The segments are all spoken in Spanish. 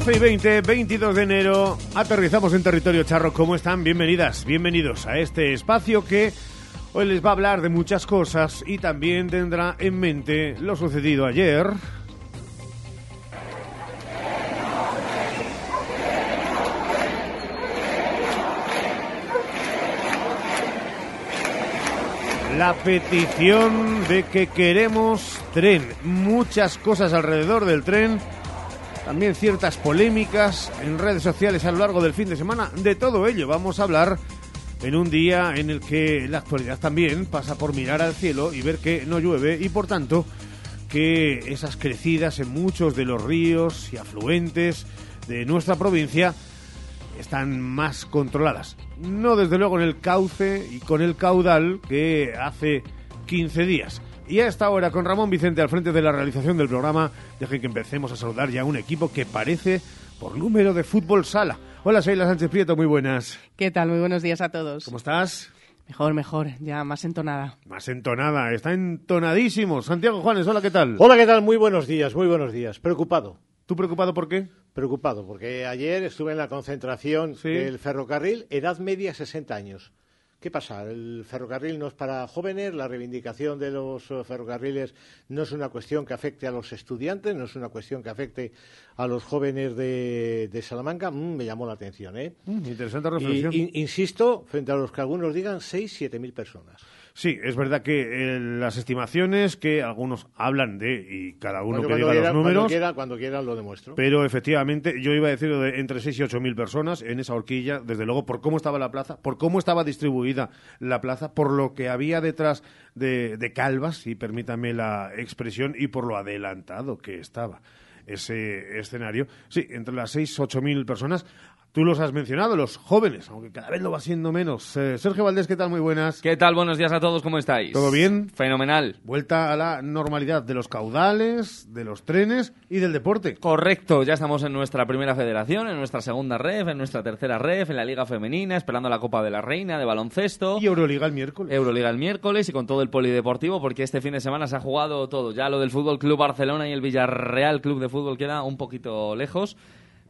12 y 20, 22 de enero, aterrizamos en territorio charro. ¿Cómo están? Bienvenidas, bienvenidos a este espacio que hoy les va a hablar de muchas cosas y también tendrá en mente lo sucedido ayer. La petición de que queremos tren, muchas cosas alrededor del tren también ciertas polémicas en redes sociales a lo largo del fin de semana. De todo ello vamos a hablar en un día en el que la actualidad también pasa por mirar al cielo y ver que no llueve y por tanto que esas crecidas en muchos de los ríos y afluentes de nuestra provincia están más controladas. No desde luego en el cauce y con el caudal que hace 15 días. Y a esta hora, con Ramón Vicente al frente de la realización del programa, dejen que empecemos a saludar ya a un equipo que parece por número de fútbol sala. Hola, Sheila Sánchez Prieto, muy buenas. ¿Qué tal? Muy buenos días a todos. ¿Cómo estás? Mejor, mejor, ya más entonada. Más entonada, está entonadísimo. Santiago Juanes, hola, ¿qué tal? Hola, ¿qué tal? Muy buenos días, muy buenos días. Preocupado. ¿Tú preocupado por qué? Preocupado, porque ayer estuve en la concentración Sí. del ferrocarril, edad media 60 años. ¿Qué pasa? El ferrocarril no es para jóvenes, la reivindicación de los eh, ferrocarriles no es una cuestión que afecte a los estudiantes, no es una cuestión que afecte a los jóvenes de, de Salamanca. Mm, me llamó la atención, ¿eh? Mm, interesante Y, reflexión. in- insisto, frente a los que algunos digan, 6, 7 mil personas. Sí, es verdad que eh, las estimaciones que algunos hablan de, y cada uno Cuando- que cuando diga quiera- los números, Cuando quiera, cuando quiera lo demuestro. Pero efectivamente, yo iba a decir de entre 6 y 8 mil personas en esa horquilla, desde luego, por cómo estaba la plaza, por cómo estaba distribuida la plaza, por lo que había detrás de, de Calvas, si permítame la expresión, y por lo adelantado que estaba ese escenario. Sí, entre las 6 y 8 mil personas. Tú los has mencionado, los jóvenes, aunque cada vez lo va siendo menos. Eh, Sergio Valdés, ¿qué tal? Muy buenas. ¿Qué tal? Buenos días a todos, ¿cómo estáis? ¿Todo bien? Fenomenal. Vuelta a la normalidad de los caudales, de los trenes y del deporte. Correcto, ya estamos en nuestra primera federación, en nuestra segunda ref, en nuestra tercera ref, en la Liga Femenina, esperando la Copa de la Reina de baloncesto. Y Euroliga el miércoles. Euroliga el miércoles y con todo el polideportivo porque este fin de semana se ha jugado todo. Ya lo del Fútbol Club Barcelona y el Villarreal Club de Fútbol queda un poquito lejos,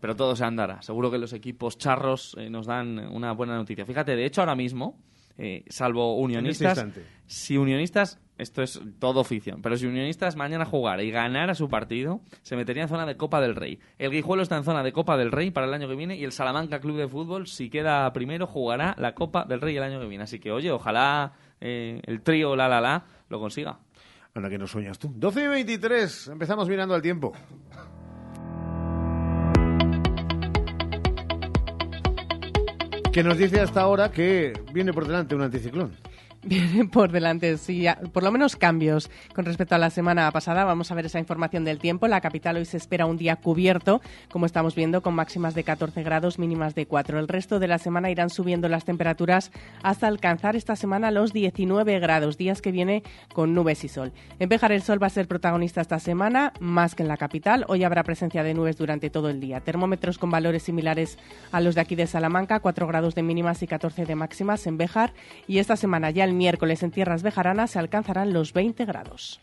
pero todo se andará. Seguro que los equipos charros eh, nos dan una buena noticia. Fíjate, de hecho ahora mismo, eh, salvo unionistas, instante. si unionistas, esto es todo ficción, pero si unionistas mañana jugara y ganara su partido, se metería en zona de Copa del Rey. El Guijuelo está en zona de Copa del Rey para el año que viene y el Salamanca Club de Fútbol, si queda primero, jugará la Copa del Rey el año que viene. Así que, oye, ojalá eh, el trío La La La lo consiga. Anda, que no sueñas tú. 12 y 23. Empezamos mirando al tiempo. Que nos dice hasta ahora que viene por delante un anticiclón. Viene por delante, sí, por lo menos cambios con respecto a la semana pasada. Vamos a ver esa información del tiempo. La capital hoy se espera un día cubierto, como estamos viendo, con máximas de 14 grados, mínimas de 4. El resto de la semana irán subiendo las temperaturas hasta alcanzar esta semana los 19 grados, días que viene con nubes y sol. En Béjar el sol va a ser protagonista esta semana, más que en la capital. Hoy habrá presencia de nubes durante todo el día. Termómetros con valores similares a los de aquí de Salamanca, 4 grados de mínimas y 14 de máximas en Béjar. Y esta semana, ya el miércoles en tierras bejaranas, se alcanzarán los 20 grados.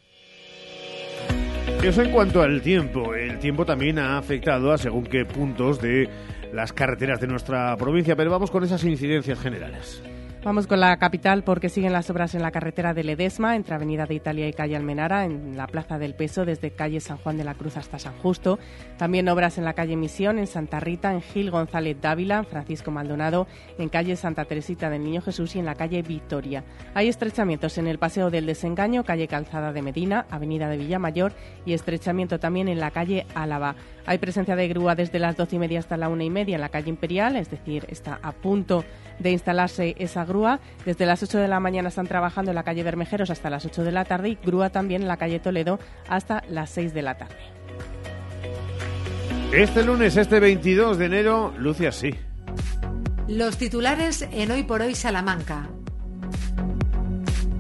Eso en cuanto al tiempo. El tiempo también ha afectado a según qué puntos de las carreteras de nuestra provincia, pero vamos con esas incidencias generales. Vamos con la capital porque siguen las obras en la carretera de Ledesma, entre Avenida de Italia y Calle Almenara, en la Plaza del Peso, desde calle San Juan de la Cruz hasta San Justo. También obras en la calle Misión, en Santa Rita, en Gil González Dávila, Francisco Maldonado, en calle Santa Teresita del Niño Jesús y en la calle Victoria. Hay estrechamientos en el Paseo del Desengaño, calle Calzada de Medina, Avenida de Villamayor y estrechamiento también en la calle Álava. Hay presencia de grúa desde las doce y media hasta la una y media en la calle Imperial, es decir, está a punto de instalarse esa grúa. Desde las 8 de la mañana están trabajando en la calle Bermejeros hasta las 8 de la tarde y grúa también en la calle Toledo hasta las 6 de la tarde. Este lunes, este 22 de enero, luce así. Los titulares en Hoy por Hoy Salamanca.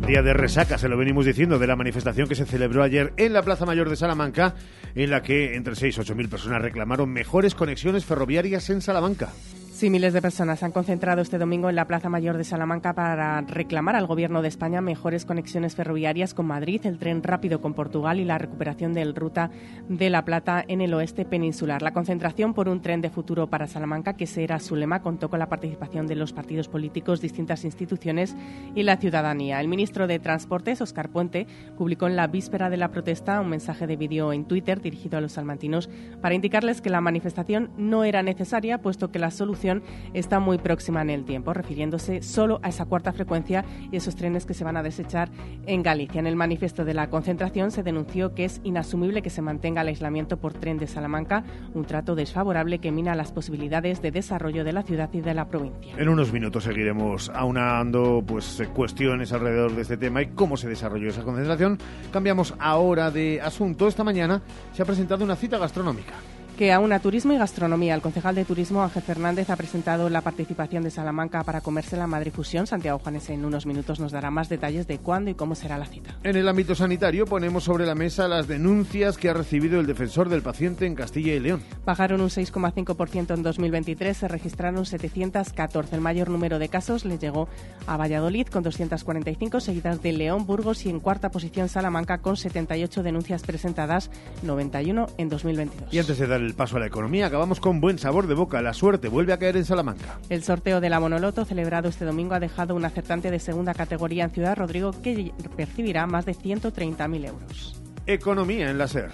Día de resaca, se lo venimos diciendo, de la manifestación que se celebró ayer en la Plaza Mayor de Salamanca, en la que entre 6 y 8 mil personas reclamaron mejores conexiones ferroviarias en Salamanca. Sí, miles de personas se han concentrado este domingo en la Plaza Mayor de Salamanca para reclamar al Gobierno de España mejores conexiones ferroviarias con Madrid, el tren rápido con Portugal y la recuperación del Ruta de la Plata en el oeste peninsular. La concentración por un tren de futuro para Salamanca, que será su lema, contó con la participación de los partidos políticos, distintas instituciones y la ciudadanía. El ministro de Transportes, Oscar Puente, publicó en la víspera de la protesta un mensaje de vídeo en Twitter dirigido a los salmantinos para indicarles que la manifestación no era necesaria, puesto que la solución está muy próxima en el tiempo, refiriéndose solo a esa cuarta frecuencia y esos trenes que se van a desechar en Galicia. En el manifiesto de la concentración se denunció que es inasumible que se mantenga el aislamiento por tren de Salamanca, un trato desfavorable que mina las posibilidades de desarrollo de la ciudad y de la provincia. En unos minutos seguiremos aunando pues cuestiones alrededor de este tema y cómo se desarrolló esa concentración. Cambiamos ahora de asunto. Esta mañana se ha presentado una cita gastronómica que aúna turismo y gastronomía. El concejal de turismo Ángel Fernández ha presentado la participación de Salamanca para comerse la Madrid Fusión. Santiago Juanes en unos minutos nos dará más detalles de cuándo y cómo será la cita. En el ámbito sanitario ponemos sobre la mesa las denuncias que ha recibido el defensor del paciente en Castilla y León. Bajaron un 6,5% en 2023, se registraron 714. El mayor número de casos le llegó a Valladolid con 245, seguidas de León, Burgos y en cuarta posición Salamanca con 78 denuncias presentadas, 91 en 2022. Y antes de dar el paso a la economía, acabamos con buen sabor de boca. La suerte vuelve a caer en Salamanca. El sorteo de la Monoloto celebrado este domingo ha dejado un acertante de segunda categoría en Ciudad Rodrigo que percibirá más de 130.000 euros. Economía en la SER.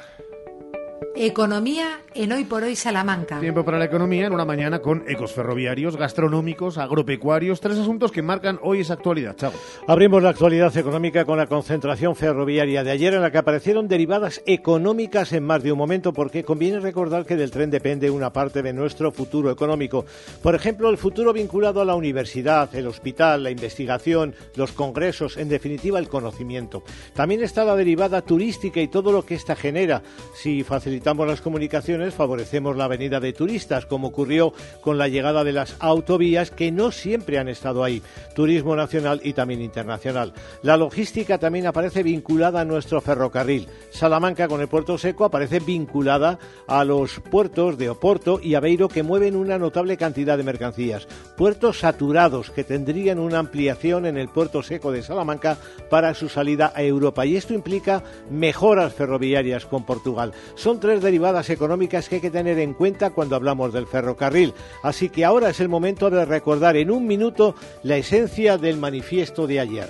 Economía en Hoy por Hoy Salamanca. Tiempo para la economía en una mañana con ecos ferroviarios, gastronómicos, agropecuarios, tres asuntos que marcan hoy esa actualidad. Chao. Abrimos la actualidad económica con la concentración ferroviaria de ayer en la que aparecieron derivadas económicas en más de un momento porque conviene recordar que del tren depende una parte de nuestro futuro económico. Por ejemplo, el futuro vinculado a la universidad, el hospital, la investigación, los congresos, en definitiva el conocimiento. También está la derivada turística y todo lo que ésta genera. Si facilitamos facilitamos las comunicaciones, favorecemos la venida de turistas, como ocurrió con la llegada de las autovías que no siempre han estado ahí, turismo nacional y también internacional. La logística también aparece vinculada a nuestro ferrocarril. Salamanca con el puerto seco aparece vinculada a los puertos de Oporto y Aveiro que mueven una notable cantidad de mercancías. Puertos saturados que tendrían una ampliación en el puerto seco de Salamanca para su salida a Europa y esto implica mejoras ferroviarias con Portugal. Son tres derivadas económicas que hay que tener en cuenta cuando hablamos del ferrocarril. Así que ahora es el momento de recordar en un minuto la esencia del manifiesto de ayer.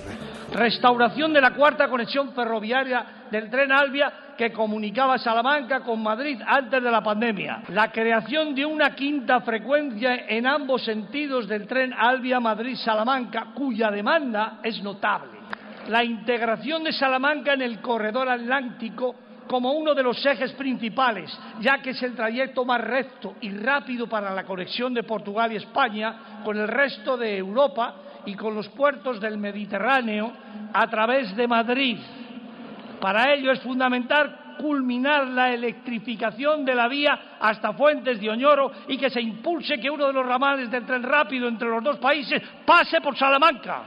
Restauración de la cuarta conexión ferroviaria del tren Albia que comunicaba Salamanca con Madrid antes de la pandemia. La creación de una quinta frecuencia en ambos sentidos del tren Albia Madrid-Salamanca, cuya demanda es notable. La integración de Salamanca en el corredor atlántico como uno de los ejes principales, ya que es el trayecto más recto y rápido para la conexión de Portugal y España con el resto de Europa y con los puertos del Mediterráneo a través de Madrid. Para ello es fundamental culminar la electrificación de la vía hasta Fuentes de Oñoro y que se impulse que uno de los ramales del tren rápido entre los dos países pase por Salamanca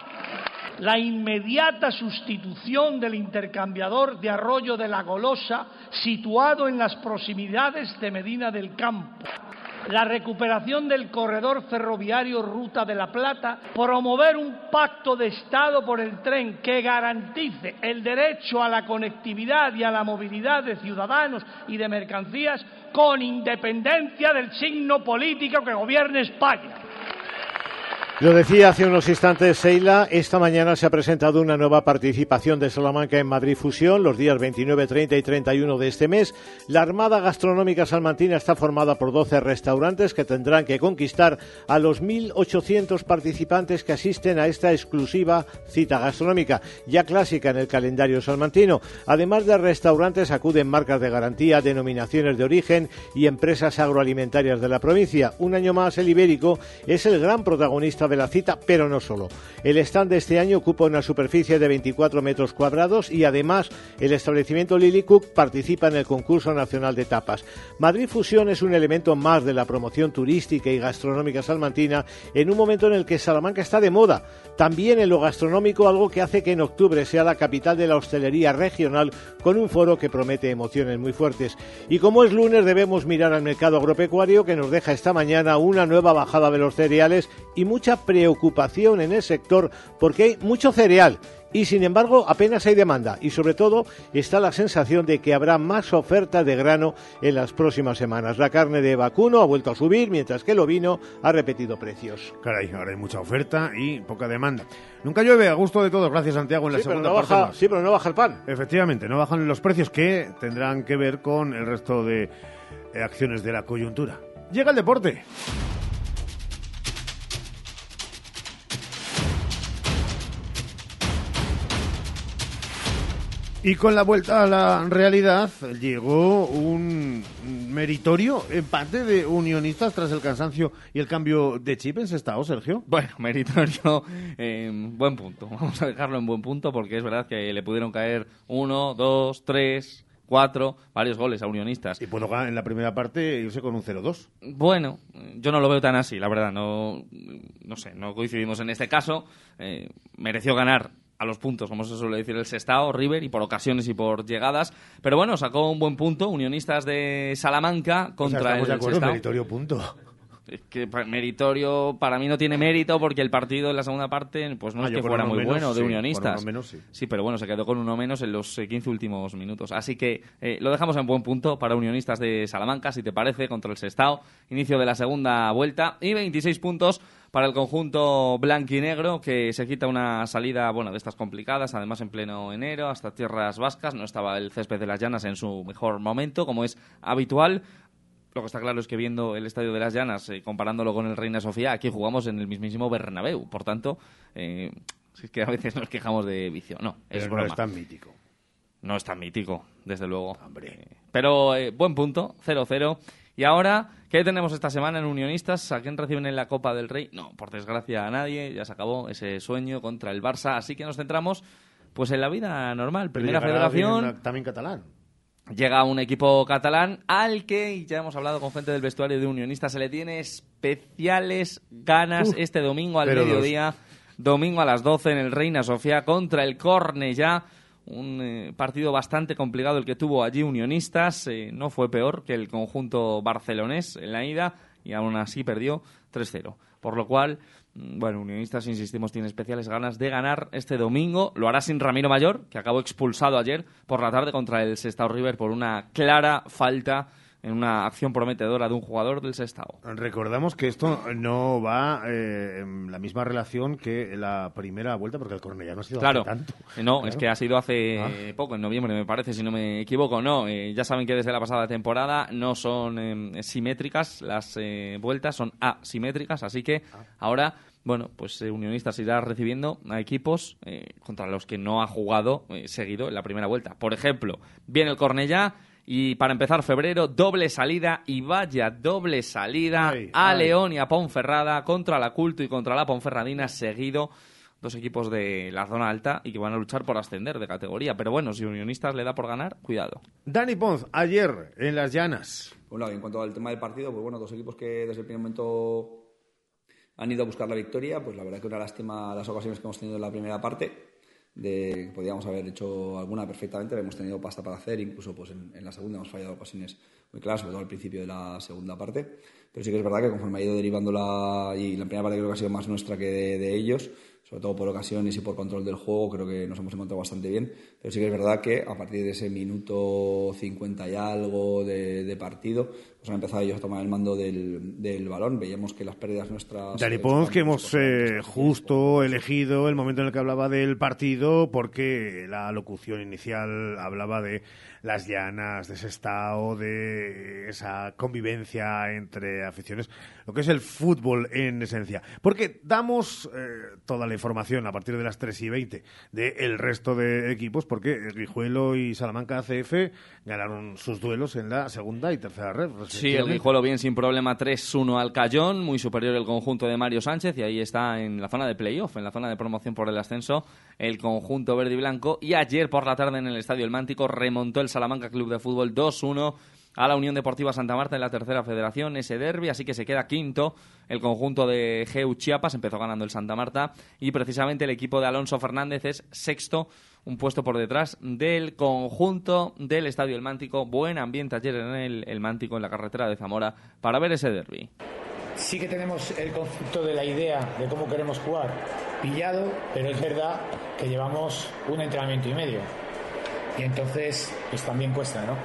la inmediata sustitución del intercambiador de Arroyo de la Golosa, situado en las proximidades de Medina del Campo, la recuperación del corredor ferroviario Ruta de la Plata, promover un pacto de Estado por el tren que garantice el derecho a la conectividad y a la movilidad de ciudadanos y de mercancías con independencia del signo político que gobierne España. Lo decía hace unos instantes Seila, esta mañana se ha presentado una nueva participación de Salamanca en Madrid Fusión los días 29, 30 y 31 de este mes. La Armada Gastronómica Salmantina está formada por 12 restaurantes que tendrán que conquistar a los 1.800 participantes que asisten a esta exclusiva cita gastronómica, ya clásica en el calendario salmantino. Además de restaurantes acuden marcas de garantía, denominaciones de origen y empresas agroalimentarias de la provincia. Un año más el ibérico es el gran protagonista de la cita, pero no solo. El stand de este año ocupa una superficie de 24 metros cuadrados y además el establecimiento Lily Cook participa en el concurso nacional de tapas. Madrid Fusión es un elemento más de la promoción turística y gastronómica salmantina en un momento en el que Salamanca está de moda. También en lo gastronómico, algo que hace que en octubre sea la capital de la hostelería regional con un foro que promete emociones muy fuertes. Y como es lunes, debemos mirar al mercado agropecuario que nos deja esta mañana una nueva bajada de los cereales y mucha preocupación en el sector porque hay mucho cereal y sin embargo apenas hay demanda y sobre todo está la sensación de que habrá más oferta de grano en las próximas semanas. La carne de vacuno ha vuelto a subir mientras que el ovino ha repetido precios. Caray, ahora hay mucha oferta y poca demanda. Nunca llueve a gusto de todos, gracias Santiago en la Sí, pero segunda no parte baja, más. sí, pero no baja el pan. Efectivamente, no bajan los precios que tendrán que ver con el resto de eh, acciones de la coyuntura. Llega el deporte. Y con la vuelta a la realidad llegó un meritorio empate de unionistas tras el cansancio y el cambio de chip en Sestao, Sergio. Bueno, meritorio, eh, buen punto. Vamos a dejarlo en buen punto porque es verdad que le pudieron caer uno, dos, tres, cuatro, varios goles a unionistas. Y puedo en la primera parte irse con un 0-2. Bueno, yo no lo veo tan así, la verdad. No, no sé, no coincidimos en este caso. Eh, mereció ganar a los puntos, como se suele decir el Sestao, River, y por ocasiones y por llegadas. Pero bueno, sacó un buen punto. Unionistas de Salamanca contra O sea, estamos el de acuerdo, Sestao. meritorio punto. Es que pa- meritorio para mí no tiene mérito porque el partido en la segunda parte pues no Ah, es que fuera muy menos, bueno de sí, unionistas. menos, sí. pero bueno, se quedó con uno menos en los eh, 15 últimos minutos. Así que eh, lo dejamos en buen punto para unionistas de Salamanca, si te parece, contra el Sestao. Inicio de la segunda vuelta y 26 puntos para el conjunto blanquinegro que se quita una salida bueno de estas complicadas, además en pleno enero, hasta tierras vascas. No estaba el césped de las llanas en su mejor momento, como es habitual. Lo que está claro es que viendo el Estadio de las Llanas, eh, comparándolo con el Reina Sofía, aquí jugamos en el mismísimo Bernabéu. Por tanto, eh, es que a veces nos quejamos de vicio. No, es Pero no broma. es tan mítico. No es tan mítico, desde luego. Hombre. Eh, pero eh, buen punto, 0-0. Y ahora, ¿qué tenemos esta semana en Unionistas? ¿A quién reciben en la Copa del Rey? No, por desgracia a nadie. Ya se acabó ese sueño contra el Barça. Así que nos centramos pues en la vida normal. Primera federación. también catalán. Llega un equipo catalán al que, y ya hemos hablado con gente del vestuario de Unionistas, se le tiene especiales ganas este domingo al dos. mediodía, domingo a las 12 en el Reina Sofía contra el Cornellá. Un eh, partido bastante complicado el que tuvo allí Unionistas. eh, no fue peor que el conjunto barcelonés en la ida y aún así perdió 3-0. Por lo cual, mm, bueno, Unionistas, insistimos, tiene especiales ganas de ganar este domingo. Lo hará sin Ramiro Mayor, que acabó expulsado ayer por la tarde contra el Sestao River por una clara falta en una acción prometedora de un jugador del Sestao. Recordamos que esto no va eh, en la misma relación que la primera vuelta, porque el Cornellá no ha sido Claro, hace tanto. Eh, no, Claro. es que ha sido hace Ah. poco, en noviembre me parece, si no me equivoco. No, eh, ya saben que desde la pasada temporada no son eh, simétricas las eh, vueltas, son asimétricas, así que Ah. ahora, bueno, pues eh, Unionistas irá recibiendo a equipos eh, contra los que no ha jugado eh, seguido en la primera vuelta. Por ejemplo, viene el Cornellá y para empezar febrero, doble salida y vaya doble salida Ay, a ay. León y a Ponferrada contra la Culto y contra la Ponferradina seguido dos equipos de la zona alta y que van a luchar por ascender de categoría. Pero bueno, si Unionistas le da por ganar, cuidado. Dani Ponz, ayer en Las Llanas. Bueno, en cuanto al tema del partido, pues bueno, dos equipos que desde el primer momento han ido a buscar la victoria, pues la verdad que una lástima las ocasiones que hemos tenido en la primera parte, de podíamos haber hecho alguna perfectamente, hemos tenido pasta para hacer, incluso pues en, la segunda hemos fallado ocasiones muy claras, sobre todo al principio de la segunda parte, pero sí que es verdad que conforme ha ido derivando la, y la primera parte creo que ha sido más nuestra que de ellos, sobre todo por ocasiones y por control del juego, creo que nos hemos encontrado bastante bien, pero sí que es verdad que a partir de ese minuto 50 y algo de, de partido, pues han empezado ellos a tomar el mando del, del balón, veíamos que las pérdidas nuestras... Dani eh, Ponz, que hemos eh, justo elegido el momento en el que hablaba del partido, porque la locución inicial hablaba de las llanas, de ese estado, de esa convivencia entre aficiones, lo que es el fútbol en esencia. Porque damos eh, toda la información a partir de las 3 y 20 del resto de equipos, porque Guijuelo y Salamanca ACF ganaron sus duelos en la segunda y tercera red, Sí, el Guijuelo bien sin problema 3-1 al Cayón, muy superior el conjunto de Mario Sánchez y ahí está en la zona de playoff, en la zona de promoción por el ascenso, el conjunto verde y blanco. Y ayer por la tarde en el Estadio El Mántico remontó el Salamanca Club de Fútbol 2-1 a la Unión Deportiva Santa Marta en la tercera federación, ese derby, así que se queda quinto el conjunto de Geu Chiapas, empezó ganando el Santa Marta y precisamente el equipo de Alonso Fernández es sexto, un puesto por detrás del conjunto del Estadio El Mántico. Buen ambiente ayer en el, el Mántico, en la carretera de Zamora, para ver ese derby. Sí que tenemos el concepto de la idea de cómo queremos jugar pillado, pero es verdad que llevamos un entrenamiento y medio. Y entonces, pues también cuesta, ¿no?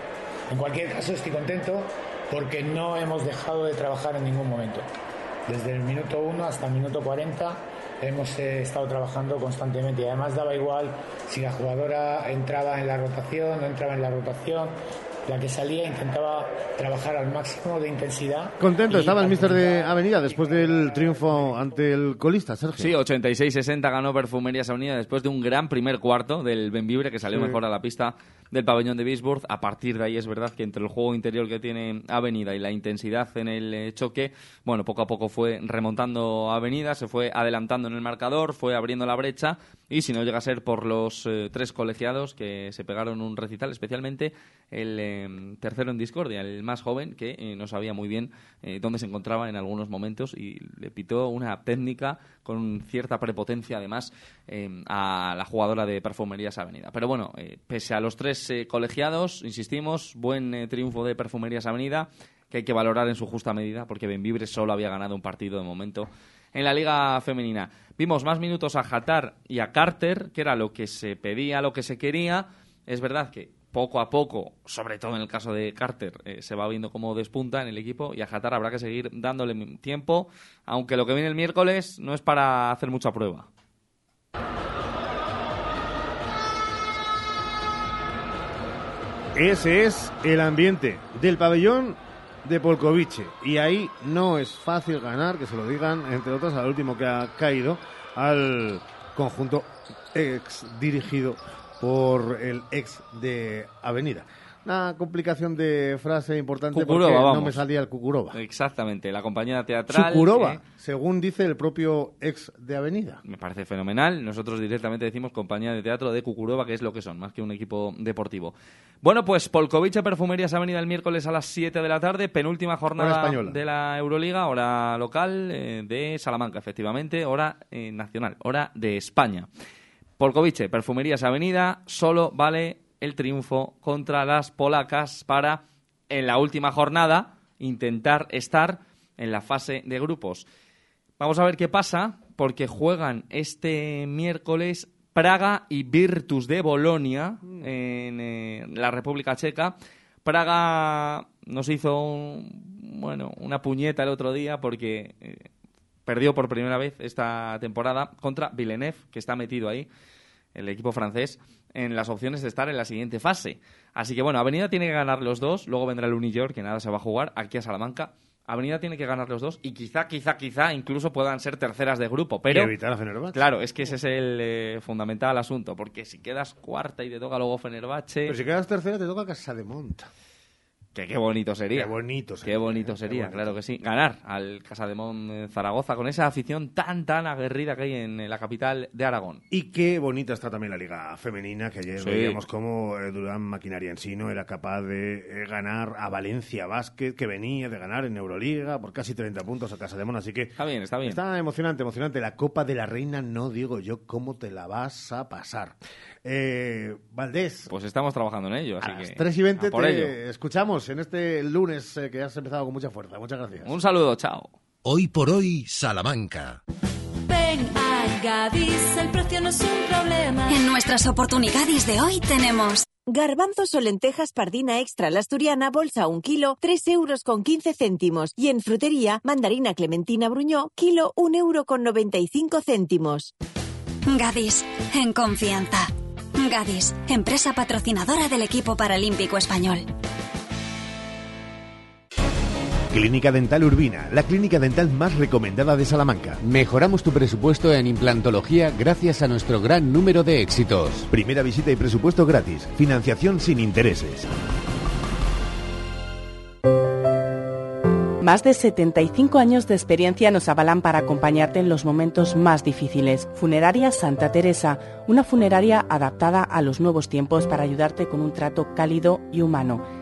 En cualquier caso, estoy contento porque no hemos dejado de trabajar en ningún momento. Desde el minuto 1 hasta el minuto 40 hemos eh, estado trabajando constantemente y además daba igual si la jugadora entraba en la rotación, no entraba en la rotación, la que salía intentaba trabajar al máximo de intensidad. Contento estaba el mister de Avenida después del triunfo ante el colista, Sergio. Sí, 86-60 ganó Perfumerías Avenida después de un gran primer cuarto del Benvibre que salió Sí. mejor a la pista del pabellón de Bisburg. A partir de ahí es verdad que entre el juego interior que tiene Avenida y la intensidad en el eh, choque, bueno, poco a poco fue remontando Avenida, se fue adelantando en el marcador, fue abriendo la brecha y si no llega a ser por los eh, tres colegiados que se pegaron un recital, especialmente el eh, tercero en discordia, el más joven, que no sabía muy bien dónde se encontraba en algunos momentos y le pitó una técnica con cierta prepotencia, además, a la jugadora de Perfumerías Avenida. Pero bueno, pese a los tres eh, colegiados, insistimos, buen eh, triunfo de Perfumerías Avenida, que hay que valorar en su justa medida, porque Benvibre solo había ganado un partido de momento en la Liga Femenina. Vimos más minutos a Hatar y a Carter, que era lo que se pedía, lo que se quería. Es verdad que poco a poco, sobre todo en el caso de Carter, eh, se va viendo cómo despunta en el equipo y a Hatar habrá que seguir dándole tiempo, aunque lo que viene el miércoles no es para hacer mucha prueba. Ese es el ambiente del pabellón de Polkovice. Y ahí no es fácil ganar, que se lo digan, entre otras, al último que ha caído, al conjunto ex dirigido por el ex de Avenida. Una complicación de frase importante porque no me salía el Cucuroba. Exactamente, la compañía teatral. Chucuroba, eh, según dice el propio ex de Avenida. me parece fenomenal. Nosotros directamente decimos compañía de teatro de Cucuroba, que es lo que son, más que un equipo deportivo. Bueno, pues Polkovice Perfumerías Avenida el miércoles a las 7 de la tarde, penúltima jornada de la Euroliga, hora local eh, de Salamanca, efectivamente, hora eh, nacional, hora de España. Polkovice Perfumerías Avenida, solo vale el triunfo contra las polacas para, en la última jornada, intentar estar en la fase de grupos. Vamos a ver qué pasa, porque juegan este miércoles Praga y Virtus de Bolonia en eh, la República Checa. Praga nos hizo un- bueno, una puñeta el otro día porque eh, perdió por primera vez esta temporada contra Villeneuve, que está metido ahí, el equipo francés, en las opciones de estar en la siguiente fase. Así que bueno, Avenida tiene que ganar los dos, luego vendrá el Uniyor, que nada se va a jugar, aquí a Salamanca. Avenida tiene que ganar los dos y quizá, quizá, quizá incluso puedan ser terceras de grupo, pero... Y evitar a Fenerbahce. Claro, es que ese es el eh, fundamental asunto, porque si quedas cuarta y te toca luego Fenerbahce, Pero si quedas tercera, te toca Casa de Monta. Que qué bonito sería. Qué bonito sería, Qué bonito ¿eh? sería, Qué bonito. claro que sí. Ganar al Casademón eh, Zaragoza con esa afición tan, tan aguerrida que hay en la capital de Aragón. Y qué bonita está también la liga femenina, que ayer Sí. veíamos cómo eh, Durán Maquinaria en sí no era capaz de eh, ganar a Valencia Basket, que venía de ganar en Euroliga por casi 30 puntos a Casa de Mon, así que Está bien, está bien. está emocionante, emocionante. La Copa de la Reina, no digo yo cómo te la vas a pasar. Eh, Valdés, Pues estamos trabajando en ello, así a las que... 3 y 20 a por te ello. escuchamos en este lunes eh, que has empezado con mucha fuerza. Muchas gracias. Un saludo, chao. Hoy por hoy, Salamanca. Ven a Gadis, el precio no es un problema. En nuestras oportunidades de hoy tenemos Garbanzos o lentejas pardina extra la asturiana, bolsa un kilo, 3 euros con 15 céntimos. Y en frutería, mandarina clementina bruñó, kilo, 1 euro con 95 céntimos. Gadis, en confianza. Gadis, empresa patrocinadora del equipo paralímpico español. Clínica Dental Urbina, la clínica dental más recomendada de Salamanca. Mejoramos tu presupuesto en implantología gracias a nuestro gran número de éxitos. Primera visita y presupuesto gratis. Financiación sin intereses. Más de 75 años de experiencia nos avalan para acompañarte en los momentos más difíciles. Funeraria Santa Teresa, una funeraria adaptada a los nuevos tiempos para ayudarte con un trato cálido y humano.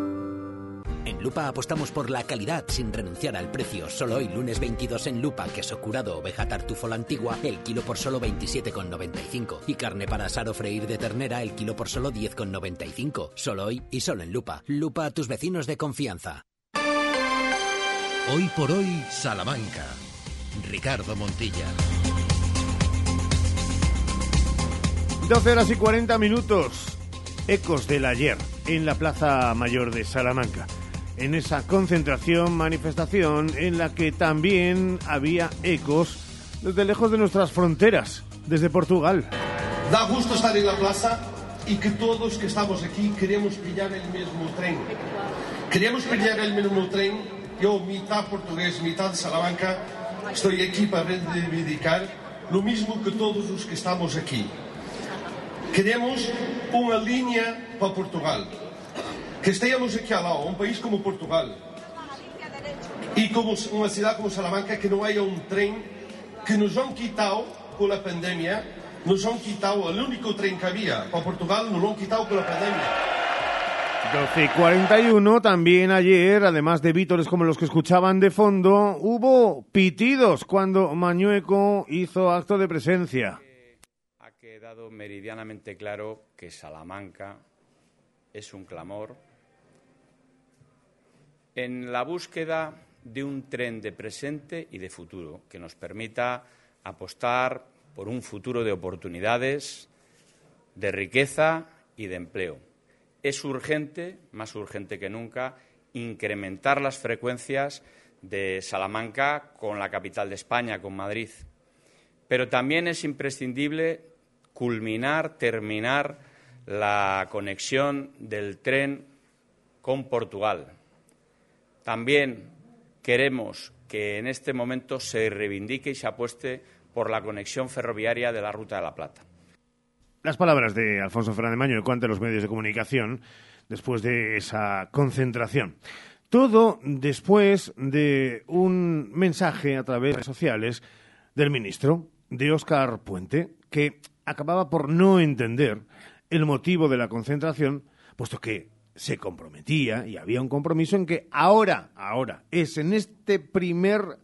En Lupa apostamos por la calidad sin renunciar al precio. Solo hoy, lunes 22 en Lupa, queso curado oveja tartufo la antigua, el kilo por solo 27,95. Y carne para asar o freír de ternera, el kilo por solo 10,95. Solo hoy y solo en Lupa. Lupa a tus vecinos de confianza. Hoy por hoy, Salamanca. Ricardo Montilla. 12 horas y 40 minutos. Ecos del ayer en la Plaza Mayor de Salamanca. En esa concentración, manifestación en la que también había ecos desde lejos de nuestras fronteras, desde Portugal. Da gusto estar en la plaza y que todos que estamos aquí queremos pillar el mismo tren. Queremos pillar el mismo tren. Yo, mitad portugués, mitad de Salamanca, estoy aquí para reivindicar lo mismo que todos los que estamos aquí. Queremos unha liña para Portugal. Que estemos aquí ao lado, un país como Portugal. E como unha cidade como Salamanca que non haya un tren que nos han quitado pola pandemia, nos han quitado el único tren que había para Portugal, nos lo han quitado pola pandemia. 12 y 41, también ayer, además de vítores como los que escuchaban de fondo, hubo pitidos cuando Mañueco hizo acto de presencia quedado meridianamente claro que Salamanca es un clamor en la búsqueda de un tren de presente y de futuro que nos permita apostar por un futuro de oportunidades, de riqueza y de empleo. Es urgente, más urgente que nunca, incrementar las frecuencias de Salamanca con la capital de España, con Madrid. Pero también es imprescindible culminar, terminar la conexión del tren con Portugal. También queremos que en este momento se reivindique y se apueste por la conexión ferroviaria de la Ruta de la Plata. Las palabras de Alfonso Fernández Maño ante los medios de comunicación después de esa concentración. Todo después de un mensaje a través de redes sociales del ministro, de Óscar Puente, que acababa por no entender el motivo de la concentración, puesto que se comprometía y había un compromiso en que ahora, ahora, es en este primer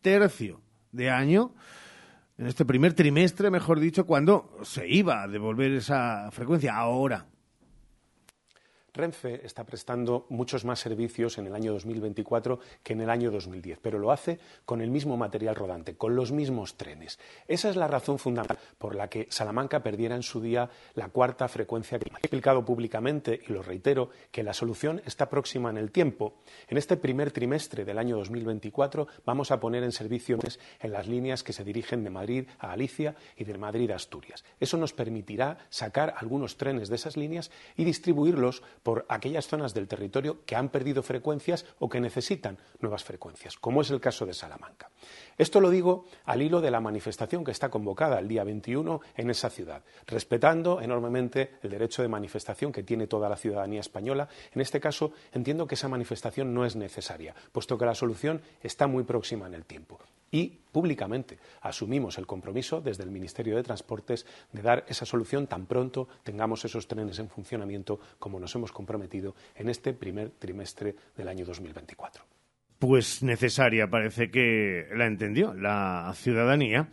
tercio de año, en este primer trimestre, mejor dicho, cuando se iba a devolver esa frecuencia. Ahora, Renfe está prestando muchos más servicios en el año 2024 que en el año 2010, pero lo hace con el mismo material rodante, con los mismos trenes. Esa es la razón fundamental por la que Salamanca perdiera en su día la cuarta frecuencia que he explicado públicamente, y lo reitero, que la solución está próxima en el tiempo. En este primer trimestre del año 2024 vamos a poner en servicio en las líneas que se dirigen de Madrid a Galicia y de Madrid a Asturias. Eso nos permitirá sacar algunos trenes de esas líneas y distribuirlos por aquellas zonas del territorio que han perdido frecuencias o que necesitan nuevas frecuencias, como es el caso de Salamanca. Esto lo digo al hilo de la manifestación que está convocada el día 21 en esa ciudad, respetando enormemente el derecho de manifestación que tiene toda la ciudadanía española. En este caso, entiendo que esa manifestación no es necesaria, puesto que la solución está muy próxima en el tiempo y públicamente asumimos el compromiso desde el Ministerio de Transportes de dar esa solución tan pronto tengamos esos trenes en funcionamiento como nos hemos comprometido en este primer trimestre del año 2024. Pues necesaria parece que la entendió la ciudadanía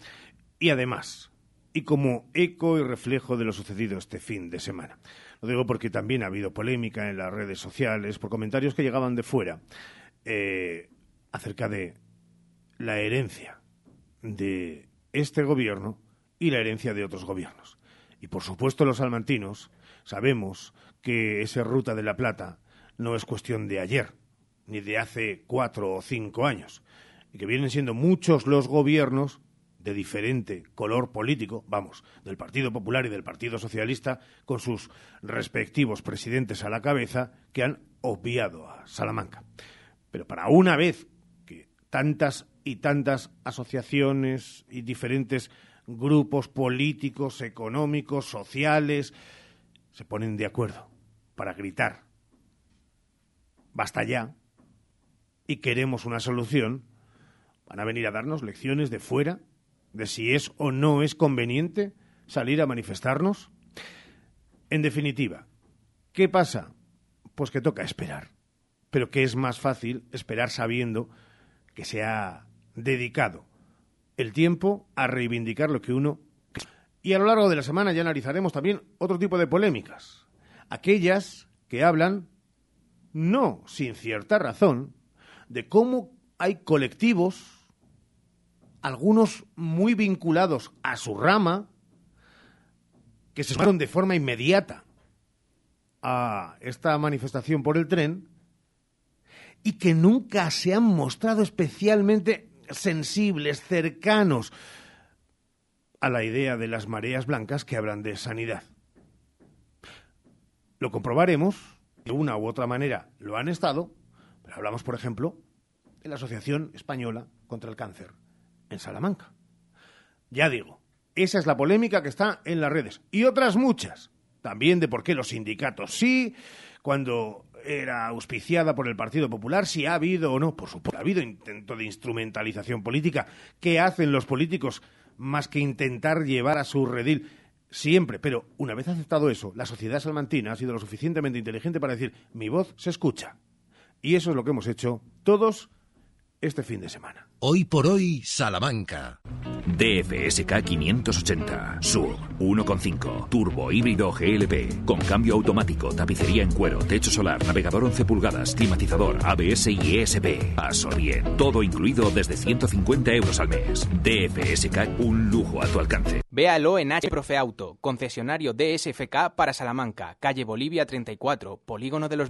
y además y como eco y reflejo de lo sucedido este fin de semana. Lo digo porque también ha habido polémica en las redes sociales por comentarios que llegaban de fuera eh, acerca de la herencia de este gobierno y la herencia de otros gobiernos. Y por supuesto los salmantinos sabemos que esa ruta de la Plata no es cuestión de ayer, ni de hace cuatro o cinco años, y que vienen siendo muchos los gobiernos de diferente color político, vamos, del Partido Popular y del Partido Socialista, con sus respectivos presidentes a la cabeza, que han obviado a Salamanca. Pero para una vez que tantas y tantas asociaciones y diferentes grupos políticos, económicos, sociales, se ponen de acuerdo para gritar, basta ya, y queremos una solución, van a venir a darnos lecciones de fuera de si es o no es conveniente salir a manifestarnos. En definitiva, ¿qué pasa? Pues que toca esperar, pero que es más fácil esperar sabiendo que se ha dedicado el tiempo a reivindicar lo que uno... Y a lo largo de la semana ya analizaremos también otro tipo de polémicas, aquellas que hablan, no sin cierta razón, de cómo hay colectivos, algunos muy vinculados a su rama, que se sumaron de forma inmediata a esta manifestación por el tren y que nunca se han mostrado especialmente sensibles, cercanos a la idea de las mareas blancas que hablan de sanidad. Lo comprobaremos, de una u otra manera lo han estado, hablamos, por ejemplo, de la Asociación Española contra el Cáncer en Salamanca. Ya digo, esa es la polémica que está en las redes. Y otras muchas. También de por qué los sindicatos sí, cuando era auspiciada por el Partido Popular, si ha habido o no, por supuesto, ha habido intento de instrumentalización política. ¿Qué hacen los políticos más que intentar llevar a su redil? Siempre, pero una vez aceptado eso, la sociedad salmantina ha sido lo suficientemente inteligente para decir, mi voz se escucha. Y eso es lo que hemos hecho todos este fin de semana. Hoy por hoy, Salamanca. DFSK 580 Sur 1.5 Turbo híbrido GLP con cambio automático, tapicería en cuero, techo solar, navegador 11 pulgadas, climatizador, ABS y ESP. Paso bien, todo incluido desde 150 euros al mes. DFSK, un lujo a tu alcance. Véalo en H Profe Auto, concesionario DSFK para Salamanca, calle Bolivia 34, Polígono de los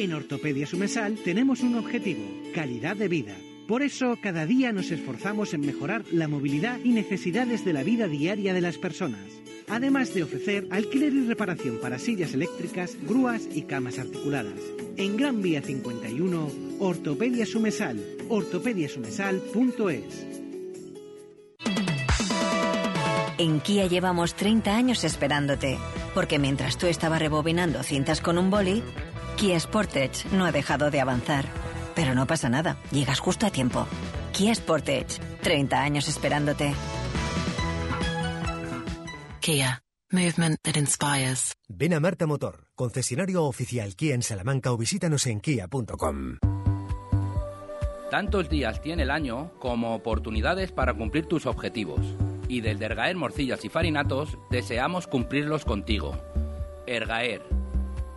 En Ortopedia Sumesal tenemos un objetivo, calidad de vida. Por eso, cada día nos esforzamos en mejorar la movilidad y necesidades de la vida diaria de las personas. Además de ofrecer alquiler y reparación para sillas eléctricas, grúas y camas articuladas. En Gran Vía 51, Ortopedia Sumesal, ortopediasumesal.es. En Kia llevamos 30 años esperándote, porque mientras tú estabas rebobinando cintas con un boli, Kia Sportage no ha dejado de avanzar. Pero no pasa nada, llegas justo a tiempo. Kia Sportage, 30 años esperándote. Kia, movement that inspires. Ven a Marta Motor, concesionario oficial Kia en Salamanca o visítanos en kia.com. Tantos días tiene el año como oportunidades para cumplir tus objetivos. Y desde Ergaer Morcillas y Farinatos deseamos cumplirlos contigo. Ergaer,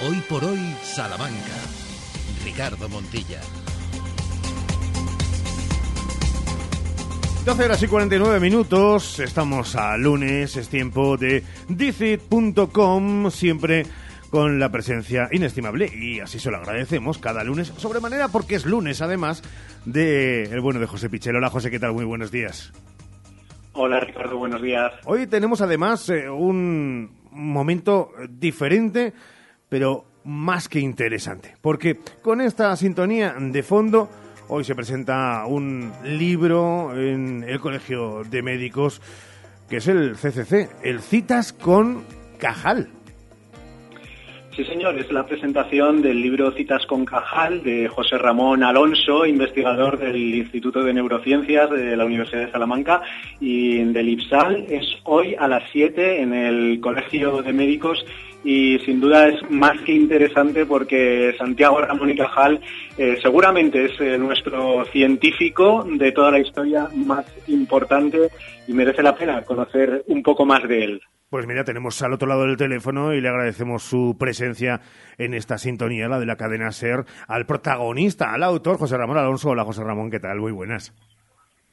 Hoy por hoy, Salamanca. Ricardo Montilla. 12 horas y 49 minutos, estamos a lunes, es tiempo de Dicit.com, siempre con la presencia inestimable y así se lo agradecemos cada lunes, sobremanera porque es lunes además de el bueno de José Pichel. Hola José, ¿qué tal? Muy buenos días. Hola Ricardo, buenos días. Hoy tenemos además eh, un momento diferente, pero más que interesante, porque con esta sintonía de fondo hoy se presenta un libro en el Colegio de Médicos que es el CCC, el Citas con Cajal. Sí, señor, es la presentación del libro Citas con Cajal de José Ramón Alonso, investigador del Instituto de Neurociencias de la Universidad de Salamanca y del IPSAL. Es hoy a las 7 en el Colegio de Médicos y sin duda es más que interesante porque Santiago Ramón y Cajal eh, seguramente es eh, nuestro científico de toda la historia más importante y merece la pena conocer un poco más de él. Pues mira, tenemos al otro lado del teléfono y le agradecemos su presencia en esta sintonía, la de la cadena SER, al protagonista, al autor, José Ramón Alonso. Hola, José Ramón, ¿qué tal? Muy buenas.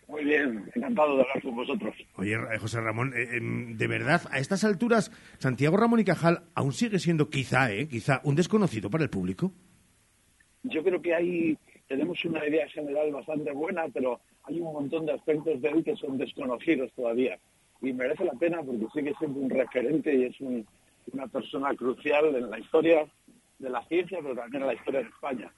Muy bien, encantado de hablar con vosotros. Oye, José Ramón, eh, em, de verdad, a estas alturas, Santiago Ramón y Cajal aún sigue siendo quizá, eh, quizá, un desconocido para el público. Yo creo que hay, tenemos una idea general bastante buena, pero hay un montón de aspectos de él que son desconocidos todavía y merece la pena porque sigue siendo un referente y es una persona crucial en la historia de la ciencia, pero también en la historia de España.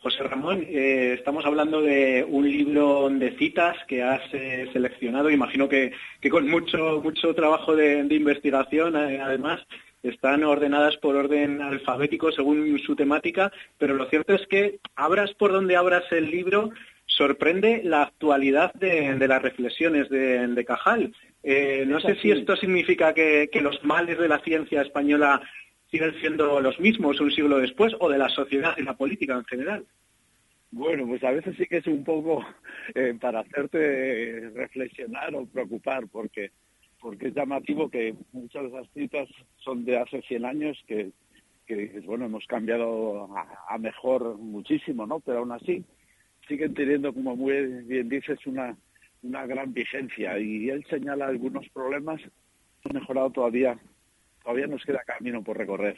José Ramón, eh, estamos hablando de un libro de citas que has eh, seleccionado, imagino que, con mucho, mucho trabajo de, investigación, eh, además, están ordenadas por orden alfabético según su temática, pero lo cierto es que abras por donde abras el libro, sorprende la actualidad de, las reflexiones de, Cajal. Eh, no sé si esto significa que, los males de la ciencia española siguen siendo los mismos un siglo después o de la sociedad y la política en general. Bueno, pues a veces sí que es un poco eh, para hacerte reflexionar o preocupar, porque porque es llamativo que muchas de esas citas son de hace 100 años que, que bueno, hemos cambiado a, a, mejor muchísimo, ¿no? Pero aún así, siguen teniendo, como muy bien dices, una, una gran vigencia y él señala algunos problemas han mejorado todavía, todavía nos queda camino por recorrer.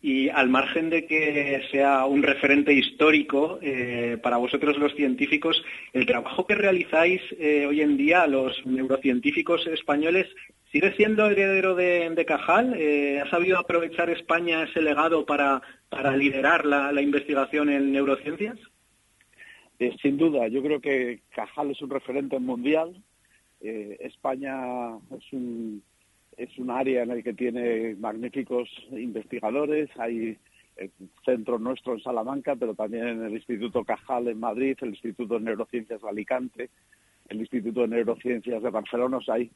Y al margen de que sea un referente histórico eh, para vosotros los científicos, el trabajo que realizáis eh, hoy en día, los neurocientíficos españoles, ¿sigue siendo heredero de, Cajal? Eh, ¿Ha sabido aprovechar España ese legado para, para liderar la investigación en neurociencias? Eh, sin duda, yo creo que Cajal es un referente mundial. Eh, España es un, es un área en el que tiene magníficos investigadores. Hay el centro nuestro en Salamanca, pero también en el Instituto Cajal en Madrid, el Instituto de Neurociencias de Alicante, el Instituto de Neurociencias de Barcelona. O hay,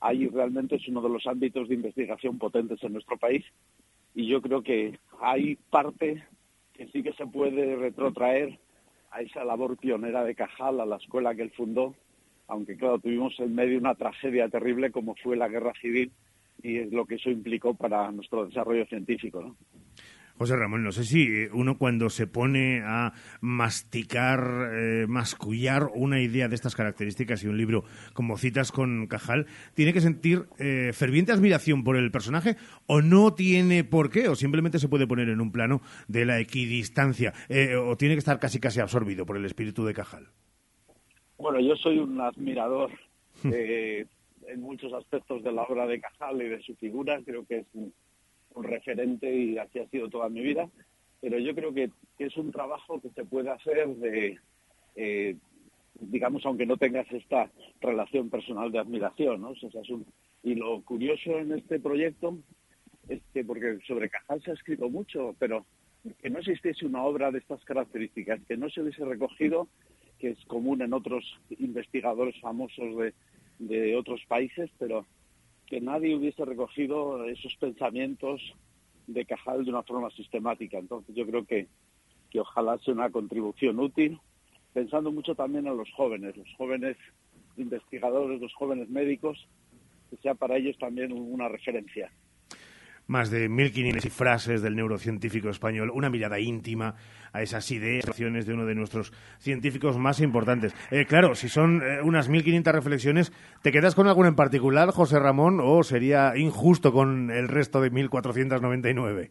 ahí realmente es uno de los ámbitos de investigación potentes en nuestro país. Y yo creo que hay parte que sí que se puede retrotraer a esa labor pionera de Cajal, a la escuela que él fundó, aunque claro, tuvimos en medio una tragedia terrible como fue la guerra civil y es lo que eso implicó para nuestro desarrollo científico. ¿no? José Ramón, no sé si uno cuando se pone a masticar, eh, mascullar una idea de estas características y un libro como citas con Cajal, tiene que sentir eh, ferviente admiración por el personaje o no tiene por qué, o simplemente se puede poner en un plano de la equidistancia, eh, o tiene que estar casi casi absorbido por el espíritu de Cajal. Bueno, yo soy un admirador en muchos aspectos de la obra de Cajal y de su figura, creo que es un un referente y así ha sido toda mi vida, pero yo creo que, es un trabajo que se puede hacer de, eh, digamos, aunque no tengas esta relación personal de admiración, ¿no? y lo curioso en este proyecto es que, porque sobre Cajal se ha escrito mucho, pero que no existiese una obra de estas características, que no se hubiese recogido, que es común en otros investigadores famosos de, de otros países, pero que nadie hubiese recogido esos pensamientos de Cajal de una forma sistemática. Entonces yo creo que, que ojalá sea una contribución útil, pensando mucho también en los jóvenes, los jóvenes investigadores, los jóvenes médicos, que sea para ellos también una referencia más de 1.500 frases del neurocientífico español, una mirada íntima a esas ideas de uno de nuestros científicos más importantes. Eh, claro, si son eh, unas 1.500 reflexiones, ¿te quedas con alguna en particular, José Ramón, o sería injusto con el resto de 1.499?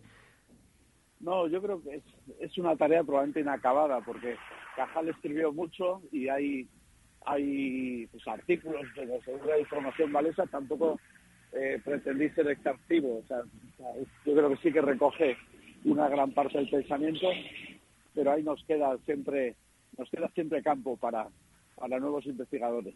No, yo creo que es, una tarea probablemente inacabada, porque Cajal escribió mucho y hay, hay pues, artículos de la información valesa, tampoco eh, pretendí ser exhaustivo. O sea, yo creo que sí que recoge una gran parte del pensamiento, pero ahí nos queda siempre, nos queda siempre campo para, para nuevos investigadores.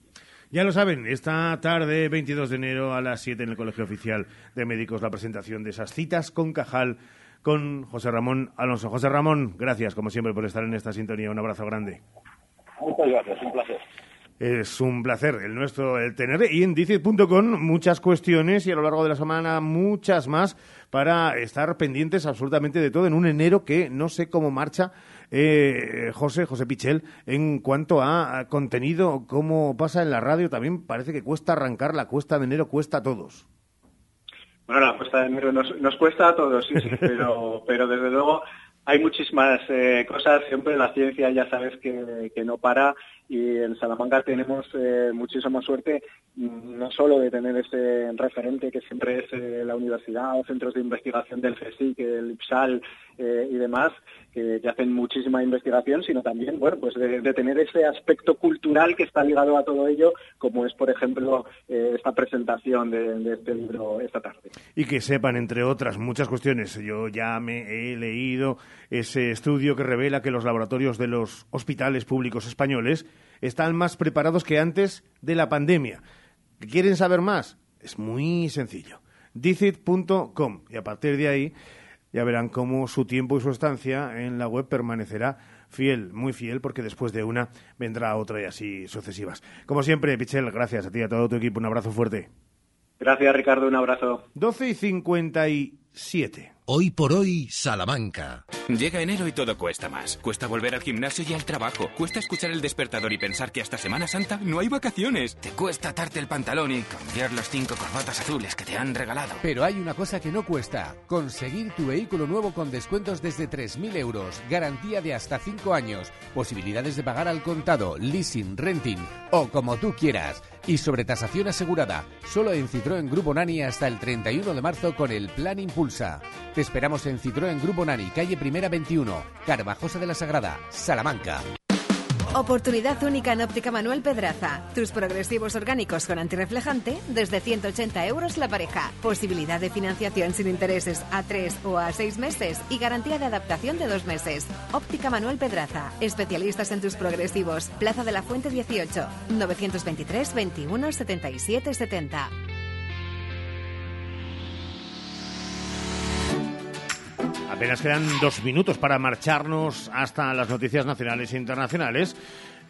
Ya lo saben, esta tarde, 22 de enero a las 7 en el Colegio Oficial de Médicos, la presentación de esas citas con Cajal con José Ramón Alonso. José Ramón, gracias como siempre por estar en esta sintonía. Un abrazo grande. Muchas gracias, un placer. Es un placer el nuestro el tener y en Dicit.com muchas cuestiones y a lo largo de la semana muchas más para estar pendientes absolutamente de todo en un enero que no sé cómo marcha eh, José, José Pichel, en cuanto a, contenido, cómo pasa en la radio, también parece que cuesta arrancar, la cuesta de enero cuesta a todos. Bueno, la cuesta de enero nos, nos cuesta a todos, sí, pero, pero desde luego hay muchísimas eh, cosas, siempre la ciencia ya sabes que, no para. Y en Salamanca tenemos eh, muchísima suerte mm, no solo de tener ese referente que siempre es eh, la universidad o centros de investigación del CSIC, el IPSAL eh, y demás, que, hacen muchísima investigación, sino también, bueno, pues de, tener ese aspecto cultural que está ligado a todo ello, como es, por ejemplo, eh, esta presentación de, este libro esta tarde. Y que sepan, entre otras muchas cuestiones, yo ya me he leído ese estudio que revela que los laboratorios de los hospitales públicos españoles están más preparados que antes de la pandemia. ¿Quieren saber más? Es muy sencillo. Dicit.com y a partir de ahí ya verán cómo su tiempo y su estancia en la web permanecerá fiel, muy fiel, porque después de una vendrá otra y así sucesivas. Como siempre, Pichel, gracias a ti y a todo tu equipo. Un abrazo fuerte. Gracias, Ricardo. Un abrazo. 12 y 57. Hoy por hoy, Salamanca. Llega enero y todo cuesta más. Cuesta volver al gimnasio y al trabajo. Cuesta escuchar el despertador y pensar que hasta Semana Santa no hay vacaciones. Te cuesta atarte el pantalón y cambiar las cinco corbatas azules que te han regalado. Pero hay una cosa que no cuesta. Conseguir tu vehículo nuevo con descuentos desde 3.000 euros. Garantía de hasta 5 años. Posibilidades de pagar al contado, leasing, renting o como tú quieras. Y sobre tasación asegurada. Solo en Citroën Grupo Nani hasta el 31 de marzo con el Plan Te esperamos en Citroën Grupo Nani, calle Primera 21, Carvajosa de la Sagrada, Salamanca. Oportunidad única en óptica Manuel Pedraza. Tus progresivos orgánicos con antirreflejante desde 180 euros la pareja. Posibilidad de financiación sin intereses a 3 o a 6 meses y garantía de adaptación de 2 meses. Óptica Manuel Pedraza. Especialistas en tus progresivos. Plaza de la Fuente 18. 923 21 77 70. Apenas quedan dos minutos para marcharnos hasta las noticias nacionales e internacionales.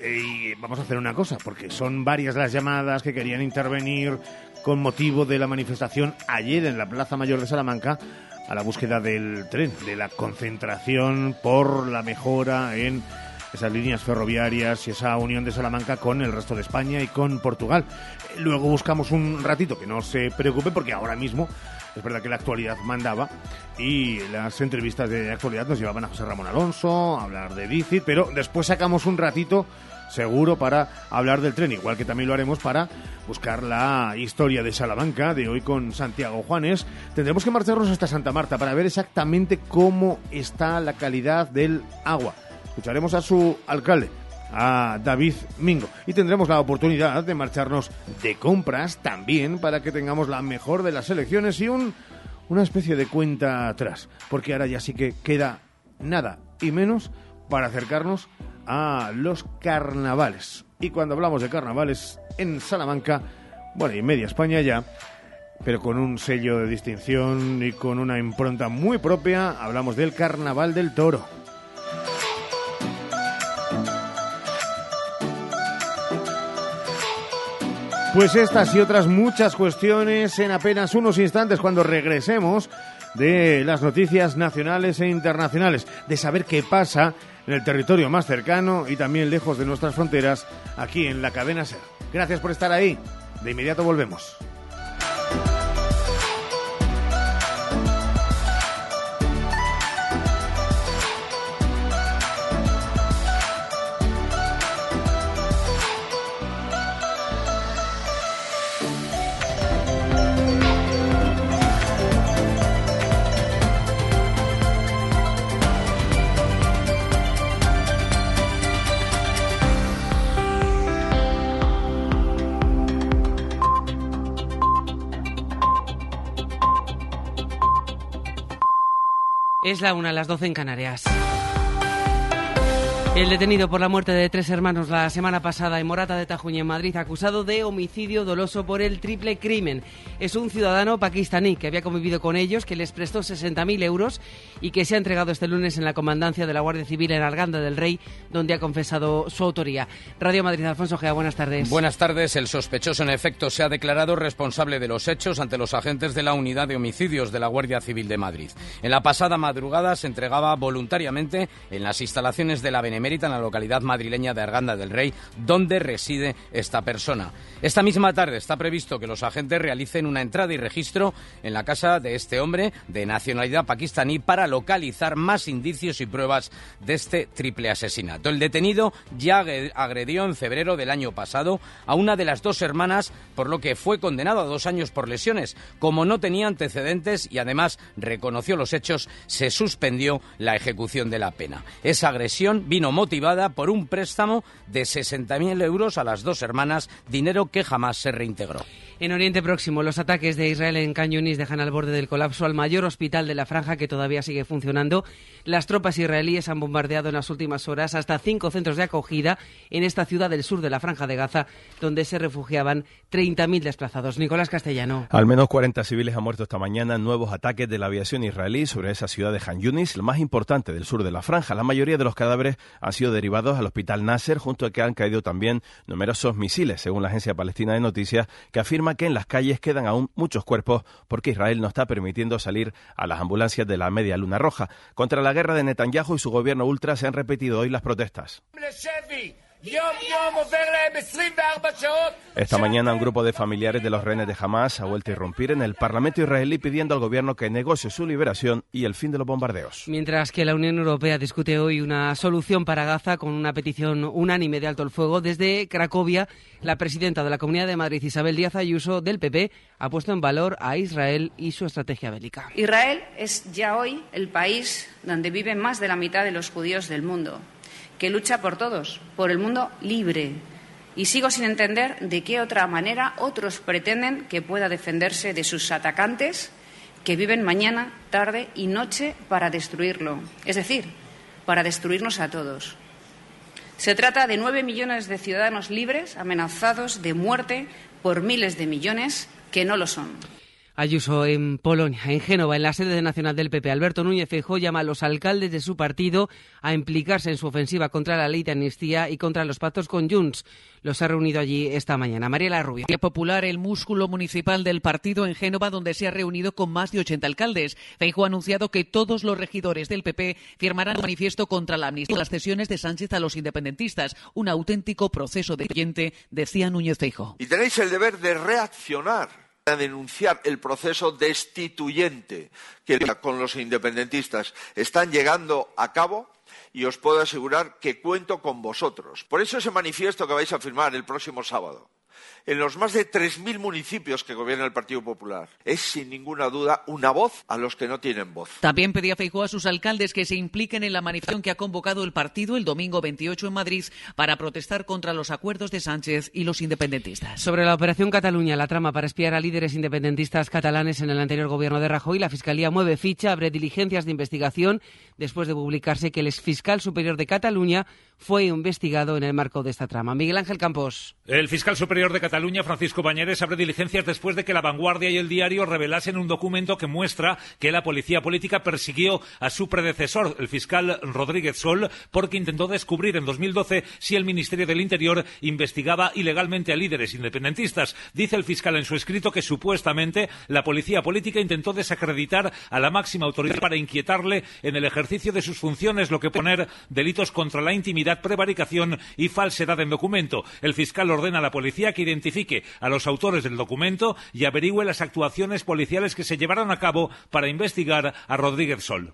Y vamos a hacer una cosa, porque son varias las llamadas que querían intervenir con motivo de la manifestación ayer en la Plaza Mayor de Salamanca a la búsqueda del tren, de la concentración por la mejora en esas líneas ferroviarias y esa unión de Salamanca con el resto de España y con Portugal. Luego buscamos un ratito que no se preocupe porque ahora mismo es verdad que la actualidad mandaba y las entrevistas de actualidad nos llevaban a José Ramón Alonso, a hablar de Dicit, pero después sacamos un ratito seguro para hablar del tren, igual que también lo haremos para buscar la historia de Salamanca de hoy con Santiago Juanes. Tendremos que marcharnos hasta Santa Marta para ver exactamente cómo está la calidad del agua. Escucharemos a su alcalde, a David Mingo. Y tendremos la oportunidad de marcharnos de compras también para que tengamos la mejor de las selecciones y un, una especie de cuenta atrás. Porque ahora ya sí que queda nada y menos para acercarnos a los carnavales. Y cuando hablamos de carnavales en Salamanca, bueno, y media España ya, pero con un sello de distinción y con una impronta muy propia, hablamos del Carnaval del Toro. Pues estas y otras muchas cuestiones en apenas unos instantes cuando regresemos de las noticias nacionales e internacionales, de saber qué pasa en el territorio más cercano y también lejos de nuestras fronteras, aquí en la cadena SER. Gracias por estar ahí. De inmediato volvemos. Es la una, las doce en Canarias. El detenido por la muerte de tres hermanos la semana pasada en Morata de Tajuña, en Madrid, acusado de homicidio doloso por el triple crimen. Es un ciudadano pakistaní que había convivido con ellos, que les prestó 60.000 euros y que se ha entregado este lunes en la comandancia de la Guardia Civil en Arganda del Rey, donde ha confesado su autoría. Radio Madrid, Alfonso Gea, buenas tardes. Buenas tardes. El sospechoso, en efecto, se ha declarado responsable de los hechos ante los agentes de la Unidad de Homicidios de la Guardia Civil de Madrid. En la pasada madrugada se entregaba voluntariamente en las instalaciones de la Benemérita en la localidad madrileña de Arganda del Rey, donde reside esta persona. Esta misma tarde está previsto que los agentes realicen una entrada y registro en la casa de este hombre de nacionalidad pakistaní para localizar más indicios y pruebas de este triple asesinato. El detenido ya agredió en febrero del año pasado a una de las dos hermanas, por lo que fue condenado a dos años por lesiones. Como no tenía antecedentes y además reconoció los hechos, se suspendió la ejecución de la pena. Esa agresión vino motivada por un préstamo de 60.000 euros a las dos hermanas, dinero que jamás se reintegró. En Oriente Próximo, los ataques de Israel en Can dejan al borde del colapso al mayor hospital de la franja que todavía sigue funcionando. Las tropas israelíes han bombardeado en las últimas horas hasta cinco centros de acogida en esta ciudad del sur de la franja de Gaza, donde se refugiaban 30.000 desplazados. Nicolás Castellano. Al menos 40 civiles han muerto esta mañana en nuevos ataques de la aviación israelí sobre esa ciudad de Han Yunis, la más importante del sur de la franja. La mayoría de los cadáveres han sido derivados al hospital Nasser, junto a que han caído también numerosos misiles, según la agencia palestina de noticias, que afirma que en las calles quedan aún muchos cuerpos porque Israel no está permitiendo salir a las ambulancias de la Media Luna Roja. Contra la guerra de Netanyahu y su gobierno ultra se han repetido hoy las protestas. Esta mañana un grupo de familiares de los rehenes de Hamas ha vuelto a irrumpir en el Parlamento israelí pidiendo al gobierno que negocie su liberación y el fin de los bombardeos. Mientras que la Unión Europea discute hoy una solución para Gaza con una petición unánime de alto el fuego, desde Cracovia, la presidenta de la Comunidad de Madrid, Isabel Díaz Ayuso, del PP, ha puesto en valor a Israel y su estrategia bélica. Israel es ya hoy el país donde viven más de la mitad de los judíos del mundo que lucha por todos, por el mundo libre. Y sigo sin entender de qué otra manera otros pretenden que pueda defenderse de sus atacantes que viven mañana, tarde y noche para destruirlo. Es decir, para destruirnos a todos. Se trata de nueve millones de ciudadanos libres amenazados de muerte por miles de millones que no lo son. Ayuso en Polonia, en Génova, en la sede nacional del PP. Alberto Núñez Feijóo llama a los alcaldes de su partido a implicarse en su ofensiva contra la ley de amnistía y contra los pactos con Junts. Los ha reunido allí esta mañana. Mariela Rubio. Popular, el músculo municipal del partido en Génova, donde se ha reunido con más de 80 alcaldes. Feijóo ha anunciado que todos los regidores del PP firmarán un manifiesto contra la amnistía y las cesiones de Sánchez a los independentistas. Un auténtico proceso de oyente, decía Núñez Feijóo. Y tenéis el deber de reaccionar a denunciar el proceso destituyente que con los independentistas están llegando a cabo y os puedo asegurar que cuento con vosotros. Por eso ese manifiesto que vais a firmar el próximo sábado en los más de 3.000 municipios que gobierna el Partido Popular. Es sin ninguna duda una voz a los que no tienen voz. También pedía Feijóo a sus alcaldes que se impliquen en la manifestación que ha convocado el partido el domingo 28 en Madrid para protestar contra los acuerdos de Sánchez y los independentistas. Sobre la operación Cataluña, la trama para espiar a líderes independentistas catalanes en el anterior gobierno de Rajoy, la Fiscalía mueve ficha, abre diligencias de investigación después de publicarse que el exfiscal superior de Cataluña fue investigado en el marco de esta trama. Miguel Ángel Campos. El fiscal superior de Cataluña, Francisco Bañeres, abre diligencias después de que La Vanguardia y el diario revelasen un documento que muestra que la policía política persiguió a su predecesor, el fiscal Rodríguez Sol, porque intentó descubrir en 2012 si el Ministerio del Interior investigaba ilegalmente a líderes independentistas. Dice el fiscal en su escrito que supuestamente la policía política intentó desacreditar a la máxima autoridad para inquietarle en el ejercicio de sus funciones, lo que poner delitos contra la intimidad prevaricación y falsedad en documento. El fiscal ordena a la policía que identifique a los autores del documento y averigüe las actuaciones policiales que se llevaron a cabo para investigar a Rodríguez Sol.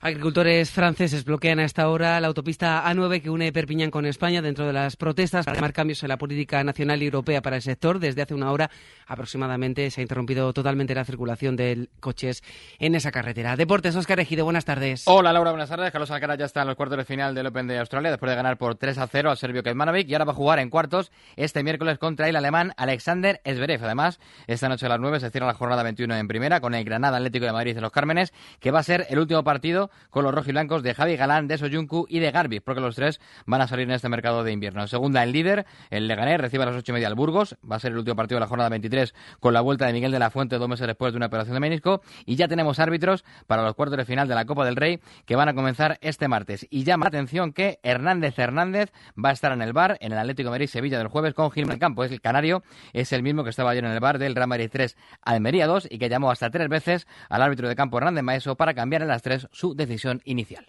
Agricultores franceses bloquean a esta hora la autopista A9 que une Perpiñán con España dentro de las protestas para llamar cambios en la política nacional y europea para el sector. Desde hace una hora aproximadamente se ha interrumpido totalmente la circulación de coches en esa carretera. Deportes, Oscar Ejido, buenas tardes. Hola Laura, buenas tardes. Carlos Alcaraz ya está en los cuartos de final del Open de Australia después de ganar por 3 a 0 al serbio Kecmanovic y ahora va a jugar en cuartos este miércoles contra el alemán Alexander Zverev. Además, esta noche a las 9 se cierra la jornada 21 en primera con el Granada Atlético de Madrid de los Cármenes, que va a ser el último partido con los rojiblancos de Javi Galán, de Soyuncu y de Garbi, porque los tres van a salir en este mercado de invierno. Segunda, el líder, el Leganés, recibe a las ocho y media al Burgos. Va a ser el último partido de la jornada 23 con la vuelta de Miguel de la Fuente dos meses después de una operación de menisco. Y ya tenemos árbitros para los cuartos de final de la Copa del Rey que van a comenzar este martes. Y llama la atención que Hernández Hernández va a estar en el bar en el Atlético de Madrid Sevilla del jueves con Gil Campo. Es el canario, es el mismo que estaba ayer en el bar del Real Madrid 3 Almería 2 y que llamó hasta tres veces al árbitro de campo Hernández Maeso para cambiar en las tres su decisión inicial.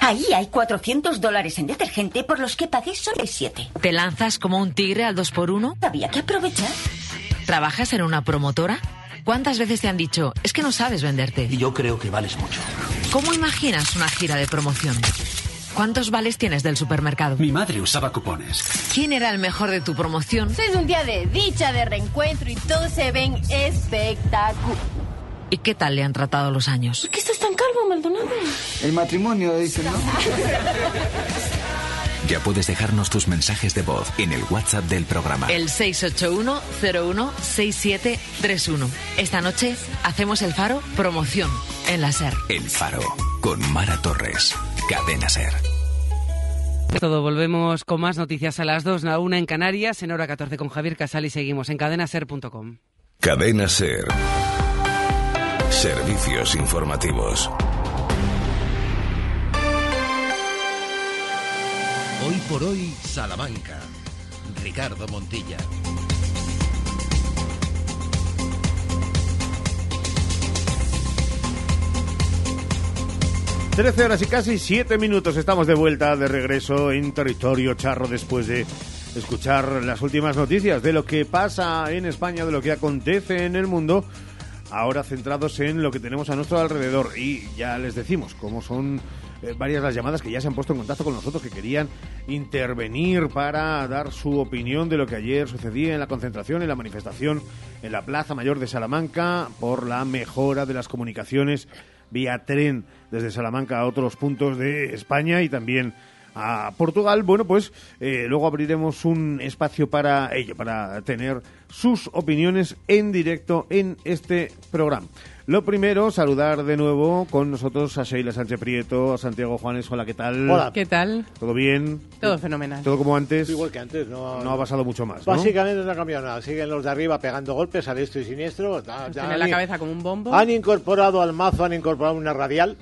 Ahí hay 400 dólares en detergente por los que pagué solo 7. ¿Te lanzas como un tigre al 2x1? Había que aprovechar. ¿Trabajas en una promotora? ¿Cuántas veces te han dicho, es que no sabes venderte? Y yo creo que vales mucho. ¿Cómo imaginas una gira de promoción? ¿Cuántos vales tienes del supermercado? Mi madre usaba cupones. ¿Quién era el mejor de tu promoción? Es un día de dicha, de reencuentro y todos se ven espectacular. ¿Y qué tal le han tratado los años? ¿Por qué estás tan calvo, Maldonado? El matrimonio, dicen, ¿no? Ya puedes dejarnos tus mensajes de voz en el WhatsApp del programa. El 681-016731. Esta noche hacemos el Faro Promoción en la SER. El Faro con Mara Torres. Cadena SER. Todo, volvemos con más noticias a las 2, la 1 en Canarias, en hora 14 con Javier Casal y seguimos en cadenaser.com. Cadena SER. Servicios informativos. Hoy por hoy, Salamanca. Ricardo Montilla. 13 horas y casi 7 minutos. Estamos de vuelta, de regreso en territorio charro después de escuchar las últimas noticias de lo que pasa en España, de lo que acontece en el mundo. Ahora centrados en lo que tenemos a nuestro alrededor. Y ya les decimos cómo son eh, varias las llamadas que ya se han puesto en contacto con nosotros, que querían intervenir para dar su opinión de lo que ayer sucedía en la concentración, en la manifestación en la Plaza Mayor de Salamanca por la mejora de las comunicaciones vía tren desde Salamanca a otros puntos de España y también a Portugal, bueno, pues eh, luego abriremos un espacio para ello, para tener sus opiniones en directo en este programa. Lo primero, saludar de nuevo con nosotros a Sheila Sánchez Prieto, a Santiago Juanes. Hola, ¿qué tal? Hola. ¿Qué tal? ¿Todo bien? Todo fenomenal. ¿Todo como antes? Igual que antes, no, No ha pasado mucho más. Básicamente no ha cambiado nada. Siguen los de arriba pegando golpes a diestro y siniestro. Ya- ya Tiene la cabeza como un bombo. Han incorporado al mazo, han incorporado una radial.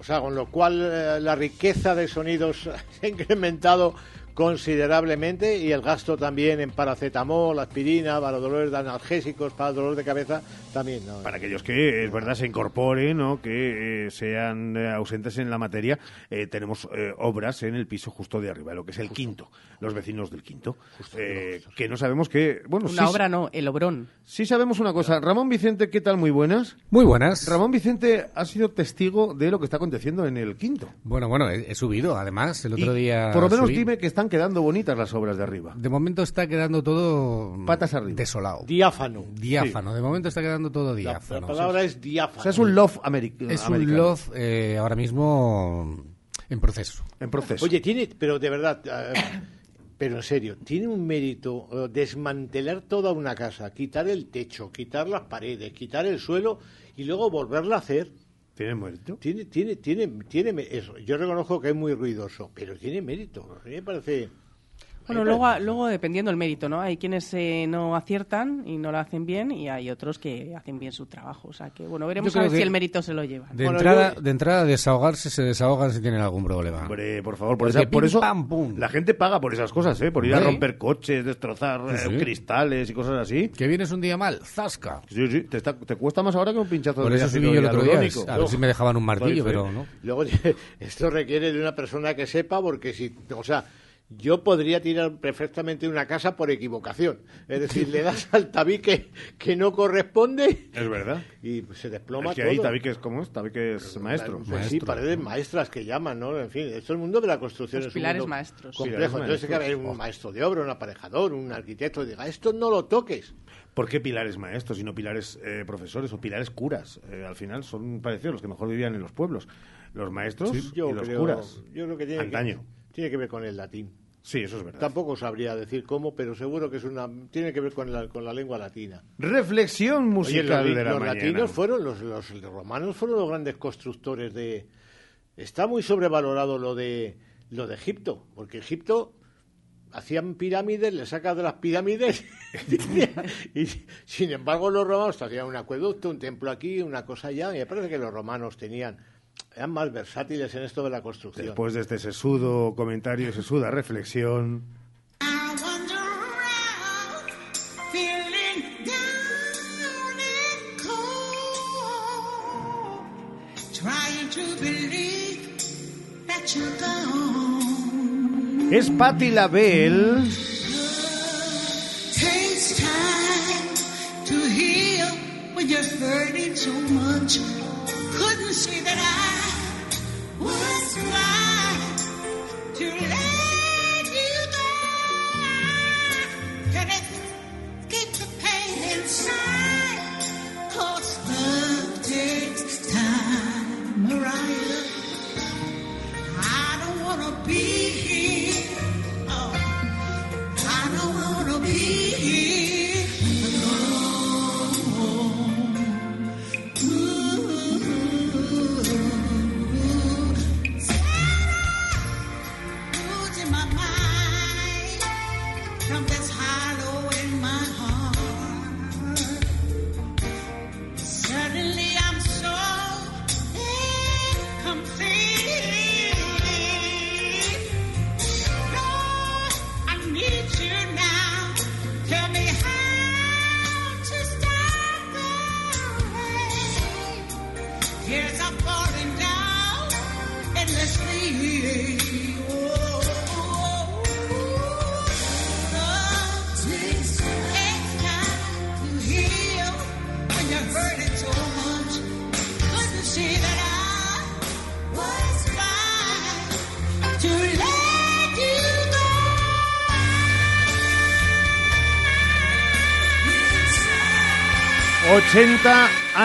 O sea, con lo cual eh, la riqueza de sonidos se ha incrementado considerablemente y el gasto también en paracetamol, aspirina, para dolores de analgésicos, para dolor de cabeza, también. ¿no? Para aquellos que, es verdad, se incorporen o que eh, sean eh, ausentes en la materia, eh, tenemos eh, obras en el piso justo de arriba, lo que es el quinto, los vecinos del quinto, eh, que no sabemos que... Bueno, Una sí, obra no, el obrón. Sí sabemos una cosa. Ramón Vicente, ¿qué tal? Muy buenas. Muy buenas. Ramón Vicente ha sido testigo de lo que está aconteciendo en el quinto. Bueno, bueno, he, he subido, además, el Y otro día... Por lo menos subí. dime que están quedando bonitas las obras de arriba. De momento está quedando todo... Patas arriba. Desolado. Diáfano. Diáfano. De momento está quedando todo diáfano. la palabra es diáfano. O sea, es un love americano. Es un love eh, ahora mismo en proceso. En proceso. Oye, tiene, pero de verdad, eh, pero en serio, tiene un mérito eh, desmantelar toda una casa, quitar el techo, quitar las paredes, quitar el suelo y luego volverla a hacer. ¿Tiene mérito? Tiene, tiene, tiene, tiene eso. Yo reconozco que es muy ruidoso, pero tiene mérito. A mí me parece. Bueno, luego, luego dependiendo del mérito, ¿no? Hay quienes eh, no aciertan y no lo hacen bien y hay otros que hacen bien su trabajo. O sea que, bueno, veremos a ver si el mérito se lo lleva. De, entrada, de entrada, desahogarse, se desahogan si tienen algún problema. Hombre, por favor, por, esa- por eso pam, pum. la gente paga por esas cosas, ¿eh? Por ir a romper coches, destrozar Sí, eh, sí. cristales y cosas así. Que vienes un día mal, zasca. Sí, sí, te, está- te cuesta más ahora que un pinchazo Por de eso ácido subí yo el otro día, hialurónico. a ver si me dejaban un martillo, pero no. Luego, esto requiere de una persona que sepa, porque si. O sea. Yo podría tirar perfectamente una casa por equivocación. Es decir, le das al tabique que no corresponde Es verdad. y se desploma Es que todo. ahí tabiques, ¿cómo es? Tabiques maestro. Pues sí, paredes maestras que llaman, ¿no? En fin, esto el mundo de la construcción Los es un pilares mundo maestros. complejo. Pilares Entonces hay que haber maestros. un maestro de obra, un aparejador, un arquitecto, que diga, esto no lo toques. ¿Por qué pilares maestros y no pilares eh, profesores o pilares curas? Eh, al final son parecidos los que mejor vivían en los pueblos. Los maestros Sí, y los creo- curas. Yo creo que tiene, Antaño. Que, tiene que ver con el latín. Sí, eso es verdad. Tampoco sabría decir cómo, pero seguro que es una tiene que ver con la, con la lengua latina. Reflexión Oye, musical los, de la los mañana. latinos fueron los, los, los romanos fueron los grandes constructores de está muy sobrevalorado lo de lo de Egipto, porque Egipto hacían pirámides, le sacas de las pirámides y sin embargo los romanos hacían un acueducto, un templo aquí, una cosa allá, y me parece que los romanos tenían eran más versátiles en esto de la construcción. Después de este sesudo comentario, sesuda reflexión. Feeling down and cold, trying to believe that you're gone. Es Patti LaBelle. Takes time to heal when you're hurting so much. Couldn't see that I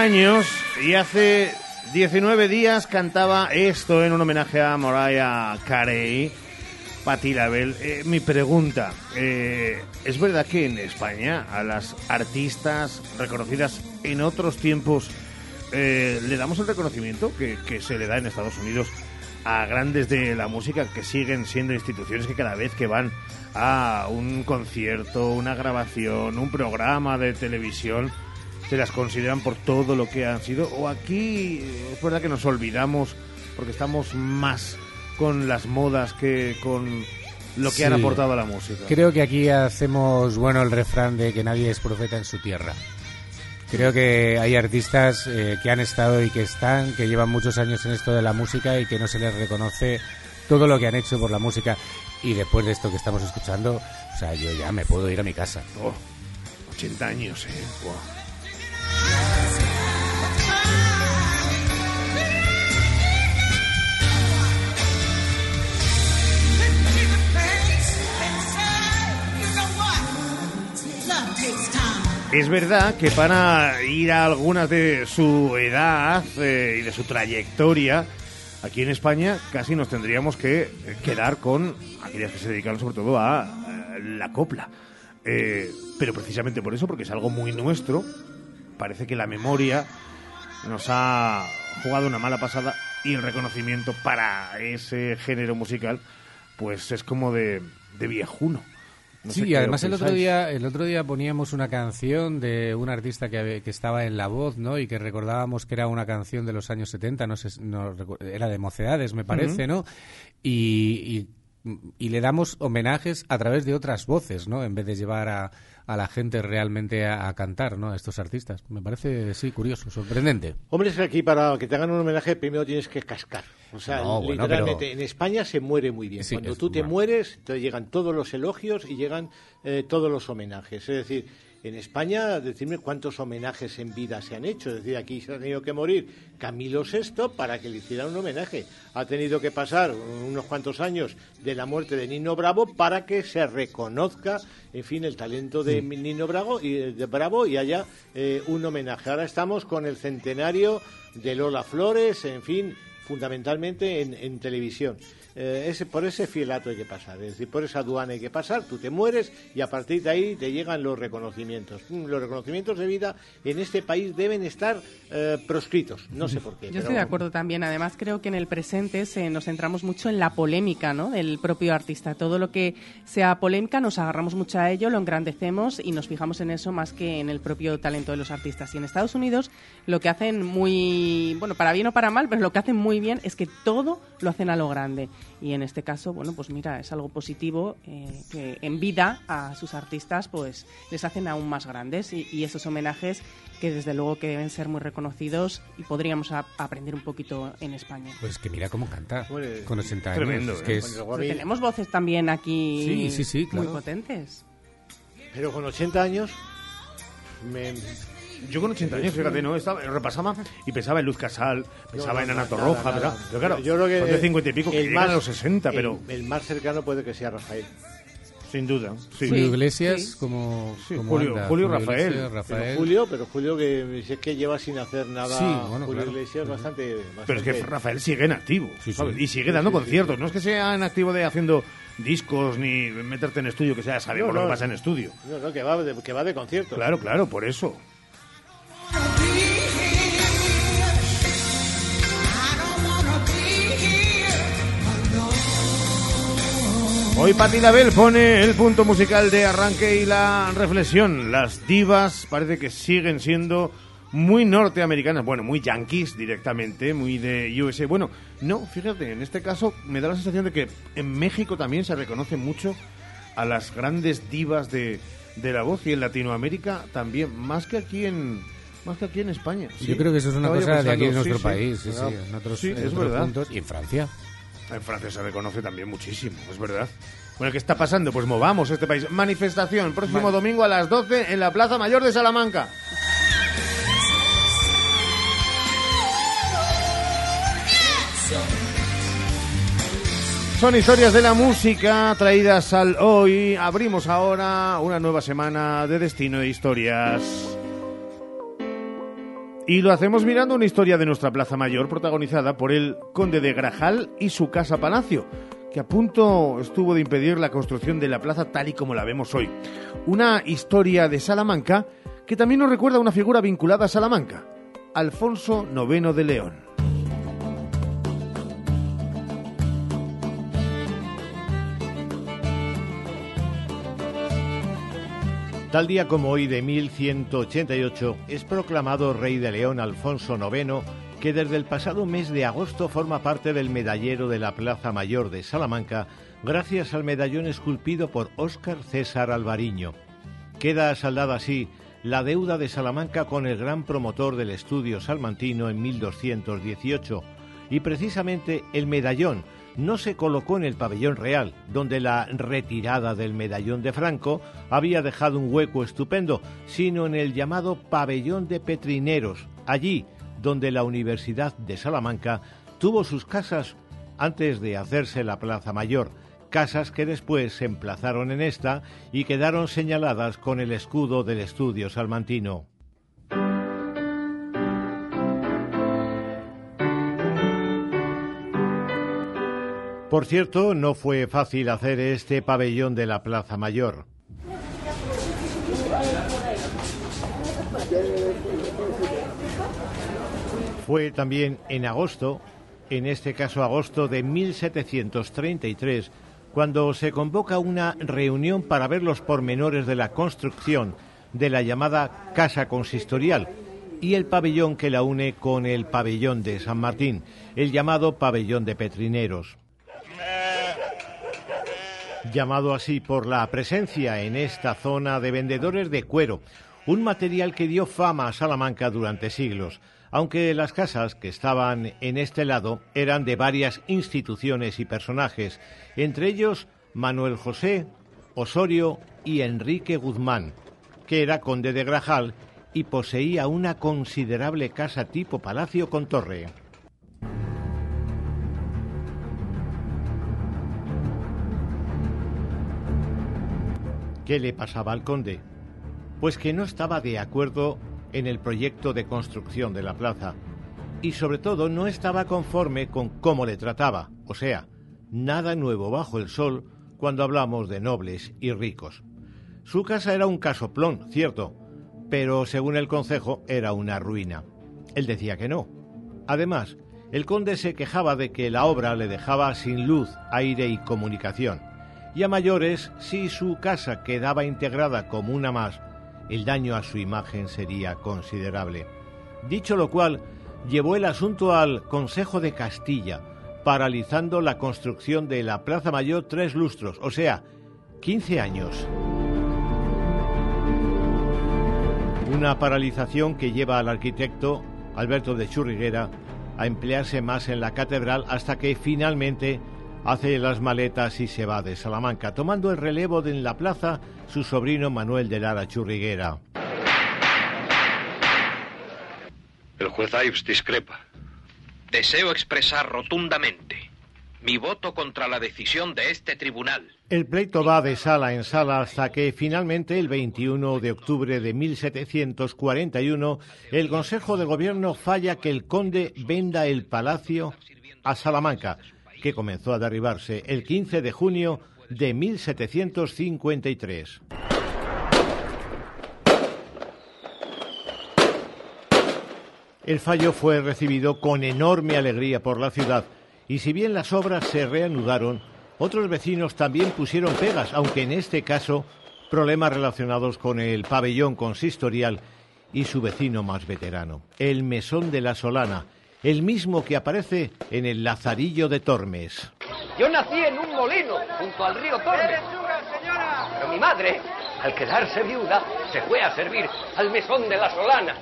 años y hace 19 días cantaba esto en un homenaje a Mariah Carey, Patti LaBelle. Eh, mi pregunta, eh, ¿es verdad que en España a las artistas reconocidas en otros tiempos eh, le damos el reconocimiento que se le da en Estados Unidos a grandes de la música que siguen siendo instituciones que cada vez que van a un concierto, una grabación, un programa de televisión, se las consideran por todo lo que han sido. O aquí eh, es verdad que nos olvidamos porque estamos más con las modas que con lo que han Sí. aportado a la música. Creo que aquí hacemos bueno el refrán de que nadie es profeta en su tierra. Creo que hay artistas eh, que han estado y que están, que llevan muchos años en esto de la música y que no se les reconoce todo lo que han hecho por la música. Y después de esto que estamos escuchando, o sea, yo ya me puedo ir a mi casa. Oh, 80 años, eh. Guau. Es verdad que para ir a algunas de su edad eh, y de su trayectoria, aquí en España casi nos tendríamos que eh, quedar con aquellas que se dedican sobre todo a eh, la copla. Pero precisamente por eso, porque es algo muy nuestro, parece que la memoria nos ha jugado una mala pasada y el reconocimiento para ese género musical, pues es como de, de viejuno. No sí, qué además el otro día el otro día poníamos una canción de un artista que, que estaba en La Voz, ¿no? Y que recordábamos que era una canción de los años 70, no sé, no era de Mocedades, me parece. ¿no? Y, y, y le damos homenajes a través de otras voces, ¿no? En vez de llevar a, a la gente realmente a, a cantar, ¿no? A estos artistas. Me parece, sí, curioso, sorprendente. Hombre, es que aquí para que te hagan un homenaje primero tienes que cascar. O sea, No, bueno, literalmente, pero- en España se muere muy bien. Sí, Cuando tú te bueno. mueres, te llegan todos los elogios y llegan eh, todos los homenajes. Es decir, en España, decirme cuántos homenajes en vida se han hecho. Es decir, aquí se ha tenido que morir Camilo VI para que le hicieran un homenaje. Ha tenido que pasar unos cuantos años de la muerte de Nino Bravo para que se reconozca, en fin, el talento de Nino Bravo y, de Bravo y haya eh, un homenaje. Ahora estamos con el centenario de Lola Flores, en fin, fundamentalmente en, en televisión. Eh, ese, por ese fielato hay que pasar, es decir, por esa aduana hay que pasar, tú te mueres y a partir de ahí te llegan los reconocimientos. Mm, Los reconocimientos de vida en este país deben estar eh, proscritos, no sé por qué. Yo pero- estoy de acuerdo también. Además, creo que en el presente se, nos centramos mucho en la polémica ¿no? del propio artista. Todo lo que sea polémica nos agarramos mucho a ello, lo engrandecemos y nos fijamos en eso más que en el propio talento de los artistas. Y en Estados Unidos lo que hacen muy, bueno, para bien o para mal, pero lo que hacen muy bien es que todo lo hacen a lo grande. Y en este caso, bueno, pues mira, es algo positivo eh, que en vida a sus artistas pues les hacen aún más grandes y, y esos homenajes que desde luego que deben ser muy reconocidos y podríamos a- aprender un poquito en España. Pues que mira cómo canta Bueno, con 80 años. tremendo, es que ¿eh? es- Bueno, Pero tenemos voces también aquí Sí, sí, sí, muy potentes. Pero con 80 años, me- Yo con 80 años, fíjate, ¿no? Estaba, repasaba y pensaba en Luz Casal, pensaba No, en no, Ana Torroja, nada. pero claro, yo creo que son de 50 y pico que el más- a los 60, el- pero el, más cercano puede que sea Rafael. sin duda. Sí. Julio Iglesias, como, Sí, como Julio- anda. Julio Rafael. Iglesias, Rafael. Pero Julio, pero Julio que si es que lleva sin hacer nada. Sí, bueno, Julio claro. Iglesias bastante, Pero es que bastante- Rafael sigue en activo, Sí, sí. ¿sabes? Y sigue dando Sí, sí, conciertos. No es que sea en activo de haciendo discos ni meterte en estudio, que ya sabemos No, lo que pasa en estudio. No, no, que va de, que va de concierto. Claro, claro, por eso. Hoy Patti Label pone el punto musical de arranque y la reflexión. Las divas parece que siguen siendo muy norteamericanas, bueno, muy yankees directamente, muy de USA. Bueno, no, fíjate, en este caso me da la sensación de que en México también se reconoce mucho a las grandes divas de, de la voz y en Latinoamérica también, más que aquí en más que aquí en España. sí. Yo creo que eso es una Estaba cosa de aquí en nuestro sí, país, sí, sí, en otros, en es otros puntos. Y en Francia. En Francia se reconoce también muchísimo, es verdad. Bueno, ¿qué está pasando? Pues movamos este país. Manifestación, próximo domingo a las 12 en la Plaza Mayor de Salamanca. Son historias de la música traídas al hoy. Abrimos ahora una nueva semana de Destino de Historias. Y lo hacemos mirando una historia de nuestra Plaza Mayor protagonizada por el conde de Grajal y su casa Palacio, que a punto estuvo de impedir la construcción de la plaza tal y como la vemos hoy. Una historia de Salamanca que también nos recuerda a una figura vinculada a Salamanca, Alfonso IX de León. Tal día como hoy de 1188 es proclamado rey de León Alfonso IX, que desde el pasado mes de agosto forma parte del medallero de la Plaza Mayor de Salamanca, gracias al medallón esculpido por Óscar César Alvariño. Queda saldada así la deuda de Salamanca con el gran promotor del estudio salmantino en 1218, y precisamente el medallón no se colocó en el pabellón real, donde la retirada del medallón de Franco había dejado un hueco estupendo, sino en el llamado pabellón de Petrineros, allí donde la Universidad de Salamanca tuvo sus casas antes de hacerse la Plaza Mayor, casas que después se emplazaron en esta y quedaron señaladas con el escudo del estudio salmantino. Por cierto, no fue fácil hacer este pabellón de la Plaza Mayor. Fue también en agosto, en este caso agosto de 1733, cuando se convoca una reunión para ver los pormenores de la construcción de la llamada Casa Consistorial y el pabellón que la une con el pabellón de San Martín, el llamado pabellón de Petrineros llamado así por la presencia en esta zona de vendedores de cuero, un material que dio fama a Salamanca durante siglos. aunque las casas que estaban en este lado eran de varias instituciones y personajes, entre ellos Manuel José, Osorio y Enrique Guzmán, que era conde de Grajal y poseía una considerable casa tipo palacio con torre. ¿Qué le pasaba al conde? Pues que no estaba de acuerdo en el proyecto de construcción de la plaza y sobre todo no estaba conforme con cómo le trataba, o sea, nada nuevo bajo el sol cuando hablamos de nobles y ricos. Su casa era un casoplón, cierto, pero según el concejo era una ruina. Él decía que no. Además, el conde se quejaba de que la obra le dejaba sin luz, aire y comunicación. Y a mayores, si su casa quedaba integrada como una más, el daño a su imagen sería considerable. Dicho lo cual, llevó el asunto al Consejo de Castilla, paralizando la construcción de la Plaza Mayor tres lustros, o sea, 15 años. Una paralización que lleva al arquitecto Alberto de Churriguera a emplearse más en la catedral hasta que finalmente hace las maletas y se va de Salamanca, tomando el relevo de en la plaza su sobrino Manuel de Lara Churriguera. El juez Ives discrepa. Deseo expresar rotundamente mi voto contra la decisión de este tribunal. El pleito va de sala en sala hasta que finalmente el 21 de octubre de 1741 el Consejo de Gobierno falla que el conde venda el palacio a Salamanca, que comenzó a derribarse el 15 de junio de 1753. El fallo fue recibido con enorme alegría por la ciudad y si bien las obras se reanudaron, otros vecinos también pusieron pegas, aunque en este caso problemas relacionados con el pabellón consistorial y su vecino más veterano, el Mesón de la Solana, el mismo que aparece en el Lazarillo de Tormes. Yo nací en un molino junto al río Tormes. Pero mi madre, al quedarse viuda, se fue a servir al mesón de la Solana.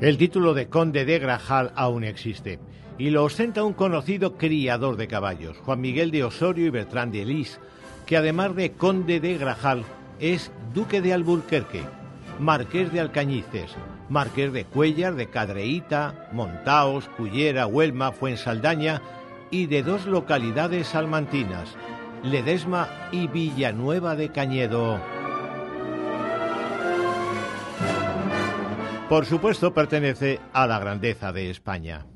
El título de conde de Grajal aún existe y lo ostenta un conocido criador de caballos, Juan Miguel de Osorio y Bertrán de Lis, que además de conde de Grajal es duque de Alburquerque, marqués de Alcañices, marqués de Cuellar, de Cadreíta, Montaos, Cullera, Huelma, Fuensaldaña y de dos localidades salmantinas, Ledesma y Villanueva de Cañedo. Por supuesto, pertenece a la grandeza de España.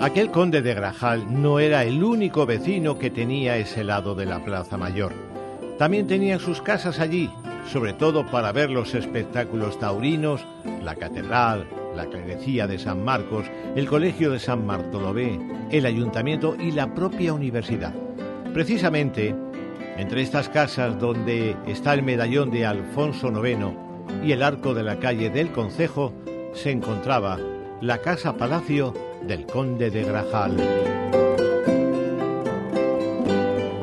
Aquel conde de Grajal no era el único vecino que tenía ese lado de la Plaza Mayor. También tenían sus casas allí, sobre todo para ver los espectáculos taurinos, la catedral, la clerecía de San Marcos, el colegio de San Bartolomé, el ayuntamiento y la propia universidad. Precisamente, entre estas casas donde está el medallón de Alfonso IX y el arco de la calle del Concejo, se encontraba la casa palacio del conde de Grajal.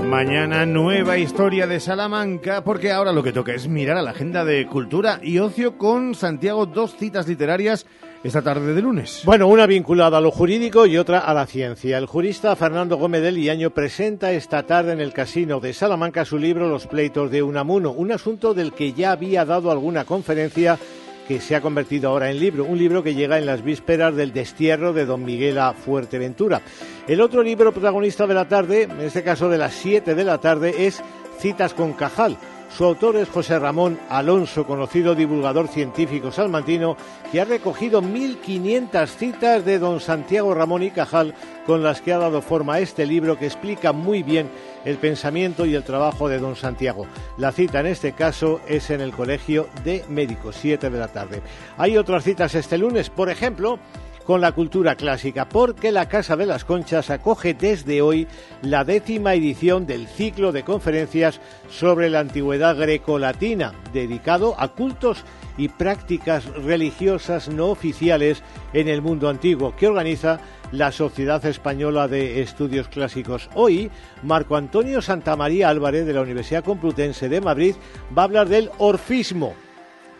Mañana nueva historia de Salamanca, porque ahora lo que toca es mirar a la agenda de cultura y ocio con Santiago, dos citas literarias esta tarde de lunes. Bueno, una vinculada a lo jurídico y otra a la ciencia. El jurista Fernando Gómez del Liaño presenta esta tarde en el Casino de Salamanca su libro Los pleitos de Unamuno, un asunto del que ya había dado alguna conferencia que se ha convertido ahora en libro, un libro que llega en las vísperas del destierro de don Miguel a Fuerteventura. El otro libro protagonista de la tarde, en este caso de las 7 de la tarde, es Citas con Cajal. Su autor es José Ramón Alonso, conocido divulgador científico salmantino, que ha recogido 1.500 citas de don Santiago Ramón y Cajal, con las que ha dado forma a este libro que explica muy bien el pensamiento y el trabajo de don Santiago. La cita en este caso es en el Colegio de Médicos, 7 de la tarde. Hay otras citas este lunes, por ejemplo, con la cultura clásica, porque la Casa de las Conchas acoge desde hoy la décima edición del ciclo de conferencias sobre la antigüedad grecolatina, dedicado a cultos y prácticas religiosas no oficiales en el mundo antiguo, que organiza la Sociedad Española de Estudios Clásicos. Hoy, Marco Antonio Santamaría Álvarez de la Universidad Complutense de Madrid va a hablar del orfismo.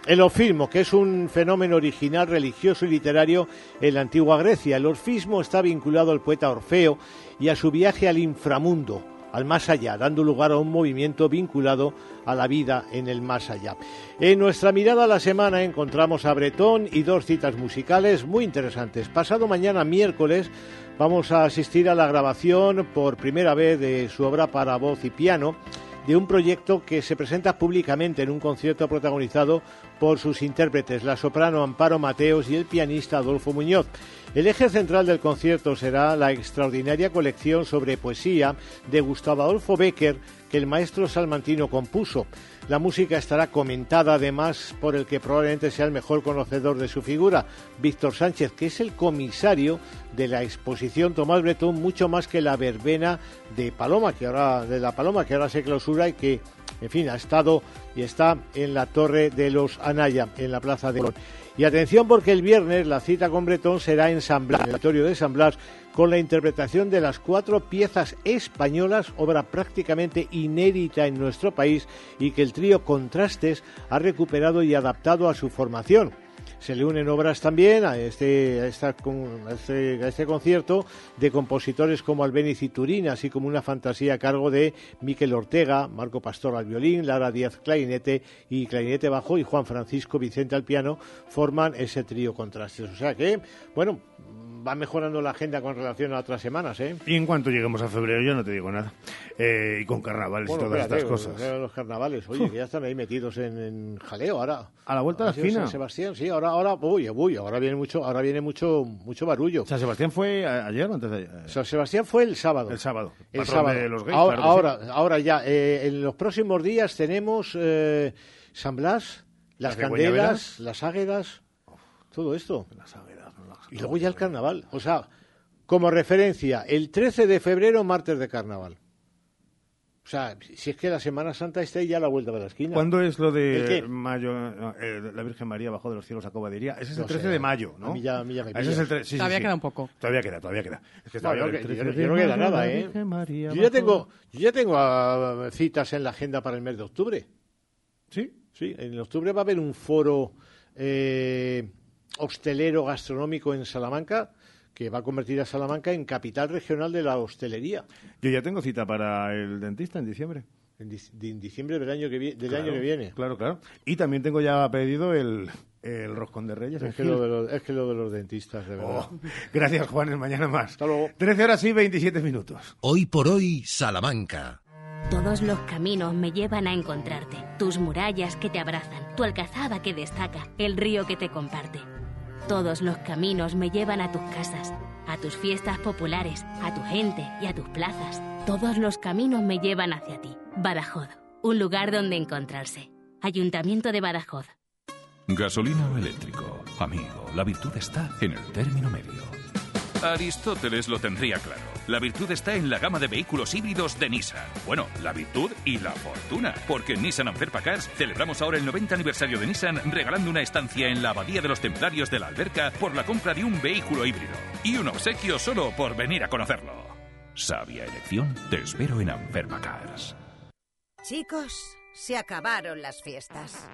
El orfismo, que es un fenómeno original religioso y literario en la antigua Grecia. El orfismo está vinculado al poeta Orfeo y a su viaje al inframundo, al más allá, dando lugar a un movimiento vinculado a la vida en el más allá. En nuestra mirada a la semana encontramos a Bretón y dos citas musicales muy interesantes. Pasado mañana, miércoles, vamos a asistir a la grabación por primera vez de su obra para voz y piano de un proyecto que se presenta públicamente en un concierto protagonizado por sus intérpretes, la soprano Amparo Mateos y el pianista Adolfo Muñoz. El eje central del concierto será la extraordinaria colección sobre poesía de Gustavo Adolfo Becker que el maestro salmantino compuso. La música estará comentada además por el que probablemente sea el mejor conocedor de su figura, Víctor Sánchez, que es el comisario de la exposición Tomás Bretón, mucho más que la verbena de Paloma, que ahora, de la Paloma, que ahora se clausura y que, en fin, ha estado y está en la Torre de los Anaya, en la Plaza de Colón. Y atención porque el viernes la cita con Bretón será en San Blas, en el auditorio de San Blas, con la interpretación de las cuatro piezas españolas, obra prácticamente inédita en nuestro país y que el trío Contrastes ha recuperado y adaptado a su formación. Se le unen obras también a este, a, esta- a este, este concierto de compositores como Albeniz y Turín, así como una fantasía a cargo de Miquel Ortega, Marco Pastor al violín, Lara Díaz clarinete y clarinete bajo y Juan Francisco Vicente al piano forman ese trío Contrastes. O sea que, bueno, va mejorando la agenda con relación a otras semanas, ¿eh? Y en cuanto lleguemos a febrero, yo no te digo nada. Eh, y con carnavales Bueno, y todas espérate, estas cosas. eh, Los carnavales, oye, que ya están ahí metidos en, en jaleo ahora. A la vuelta de la esquina. San Sebastián, sí, ahora, ahora, uy, uy, ahora viene mucho, ahora viene mucho, mucho barullo. San Sebastián fue ayer o antes de ayer. San Sebastián fue el sábado. El sábado. El sábado. de los gays, ahora, claro que sí. ahora, ya, eh, en los próximos días tenemos eh, San Blas, las Las candelas, las águedas, todo esto. Y luego ya el carnaval. O sea, como referencia, el 13 de febrero, martes de carnaval. O sea, si es que la Semana Santa está ahí ya a la vuelta de la esquina. ¿Cuándo es lo de mayo? no, eh, la Virgen María bajó de los cielos a Cobadería. Ese es el No 13 sé, de mayo, ¿no? a mí ya- a mí ya me ese es el pillas. tre- sí, sí, Todavía sí. queda un poco. Todavía queda, todavía queda. Es que No, yo, viendo que- el 13 yo- de yo no queda nada, ¿eh? Yo ya tengo, yo ya tengo ah, citas en la agenda para el mes de octubre. ¿Sí? Sí, en octubre va a haber un foro eh, hostelero gastronómico en Salamanca que va a convertir a Salamanca en capital regional de la hostelería. Yo ya tengo cita para el dentista en diciembre. En, dic- de- en diciembre del año que, vi- del Claro, año que viene. Claro, claro. Y también tengo ya pedido el, el roscón de Reyes. Es que, lo de los, es que lo de los dentistas, de verdad. Oh, gracias, Juanes. Mañana más. Hasta luego. 13 horas y 27 minutos. Hoy por hoy, Salamanca. Todos los caminos me llevan a encontrarte. Tus murallas que te abrazan, tu alcazaba que destaca, el río que te comparte. Todos los caminos me llevan a tus casas, a tus fiestas populares, a tu gente y a tus plazas. Todos los caminos me llevan hacia ti. Badajoz, un lugar donde encontrarse. Ayuntamiento de Badajoz. Gasolina o eléctrico. Amigo, la virtud está en el término medio. Aristóteles lo tendría claro. La virtud está en la gama de vehículos híbridos de Nissan. Bueno, la virtud y la fortuna. Porque en Nissan Anferpa Cars celebramos ahora el 90 aniversario de Nissan regalando una estancia en la Abadía de los Templarios de la Alberca por la compra de un vehículo híbrido. Y un obsequio solo por venir a conocerlo. Sabia elección, te espero en Anferpa Cars. Chicos, se acabaron las fiestas.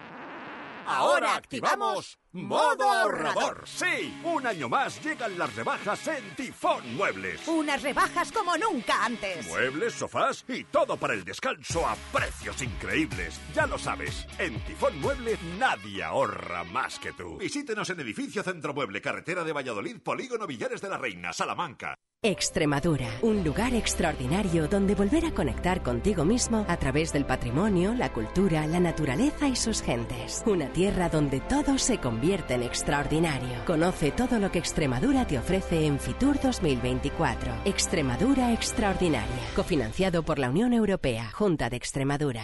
Ahora activamos modo ahorrador. Sí, un año más llegan las rebajas en Tifón Muebles. Unas rebajas como nunca antes. Muebles, sofás y todo para el descanso a precios increíbles. Ya lo sabes, en Tifón Muebles nadie ahorra más que tú. Visítenos en Edificio Centro Mueble, Carretera de Valladolid, Polígono Villares de la Reina, Salamanca. Extremadura, un lugar extraordinario donde volver a conectar contigo mismo a través del patrimonio, la cultura, la naturaleza y sus gentes. Una tierra donde todo se convierte en extraordinario. Conoce todo lo que Extremadura te ofrece en Fitur 2024. Extremadura Extraordinaria, cofinanciado por la Unión Europea, Junta de Extremadura.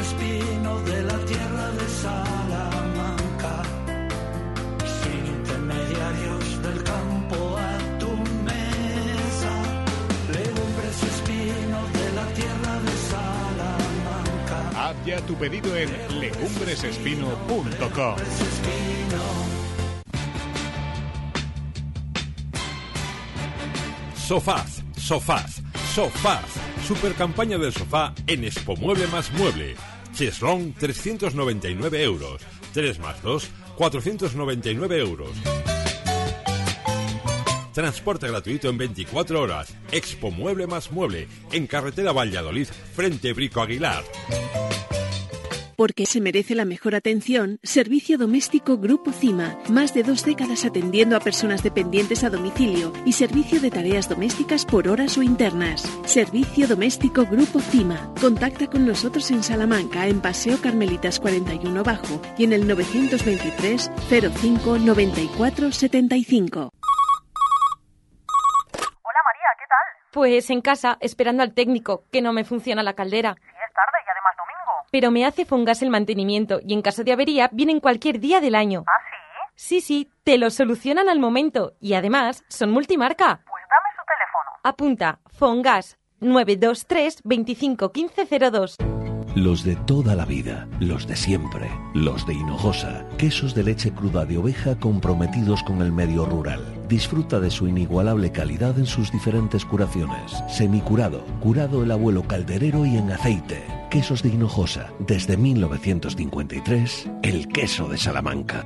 ya tu pedido en legumbresespino.com. Sofaz, Sofaz, Sofaz. Super campaña del sofá en Expo Mueble más Mueble. Cheslong 399 euros. 3 más 2, 499 euros. Transporte gratuito en 24 horas. Expo Mueble más Mueble. En carretera Valladolid, frente Brico Aguilar. Porque se merece la mejor atención, Servicio Doméstico Grupo CIMA. Más de dos décadas atendiendo a personas dependientes a domicilio y servicio de tareas domésticas por horas o internas. Servicio Doméstico Grupo CIMA. Contacta con nosotros en Salamanca, en Paseo Carmelitas 41 Bajo y en el 923 05 94 75. Hola María, ¿qué tal? Pues en casa, esperando al técnico, que no me funciona la caldera. Sí, es tarde y además domingo. Pero me hace Fongas el mantenimiento y en caso de avería vienen cualquier día del año. ¿Ah, sí? Sí, sí, te lo solucionan al momento y además son multimarca. Pues dame su teléfono. Apunta, Fongas 923 25 1502. Los de toda la vida, los de siempre, los de Hinojosa, quesos de leche cruda de oveja comprometidos con el medio rural. Disfruta de su inigualable calidad en sus diferentes curaciones. Semicurado, curado el abuelo calderero y en aceite. Quesos de Hinojosa, desde 1953, el queso de Salamanca.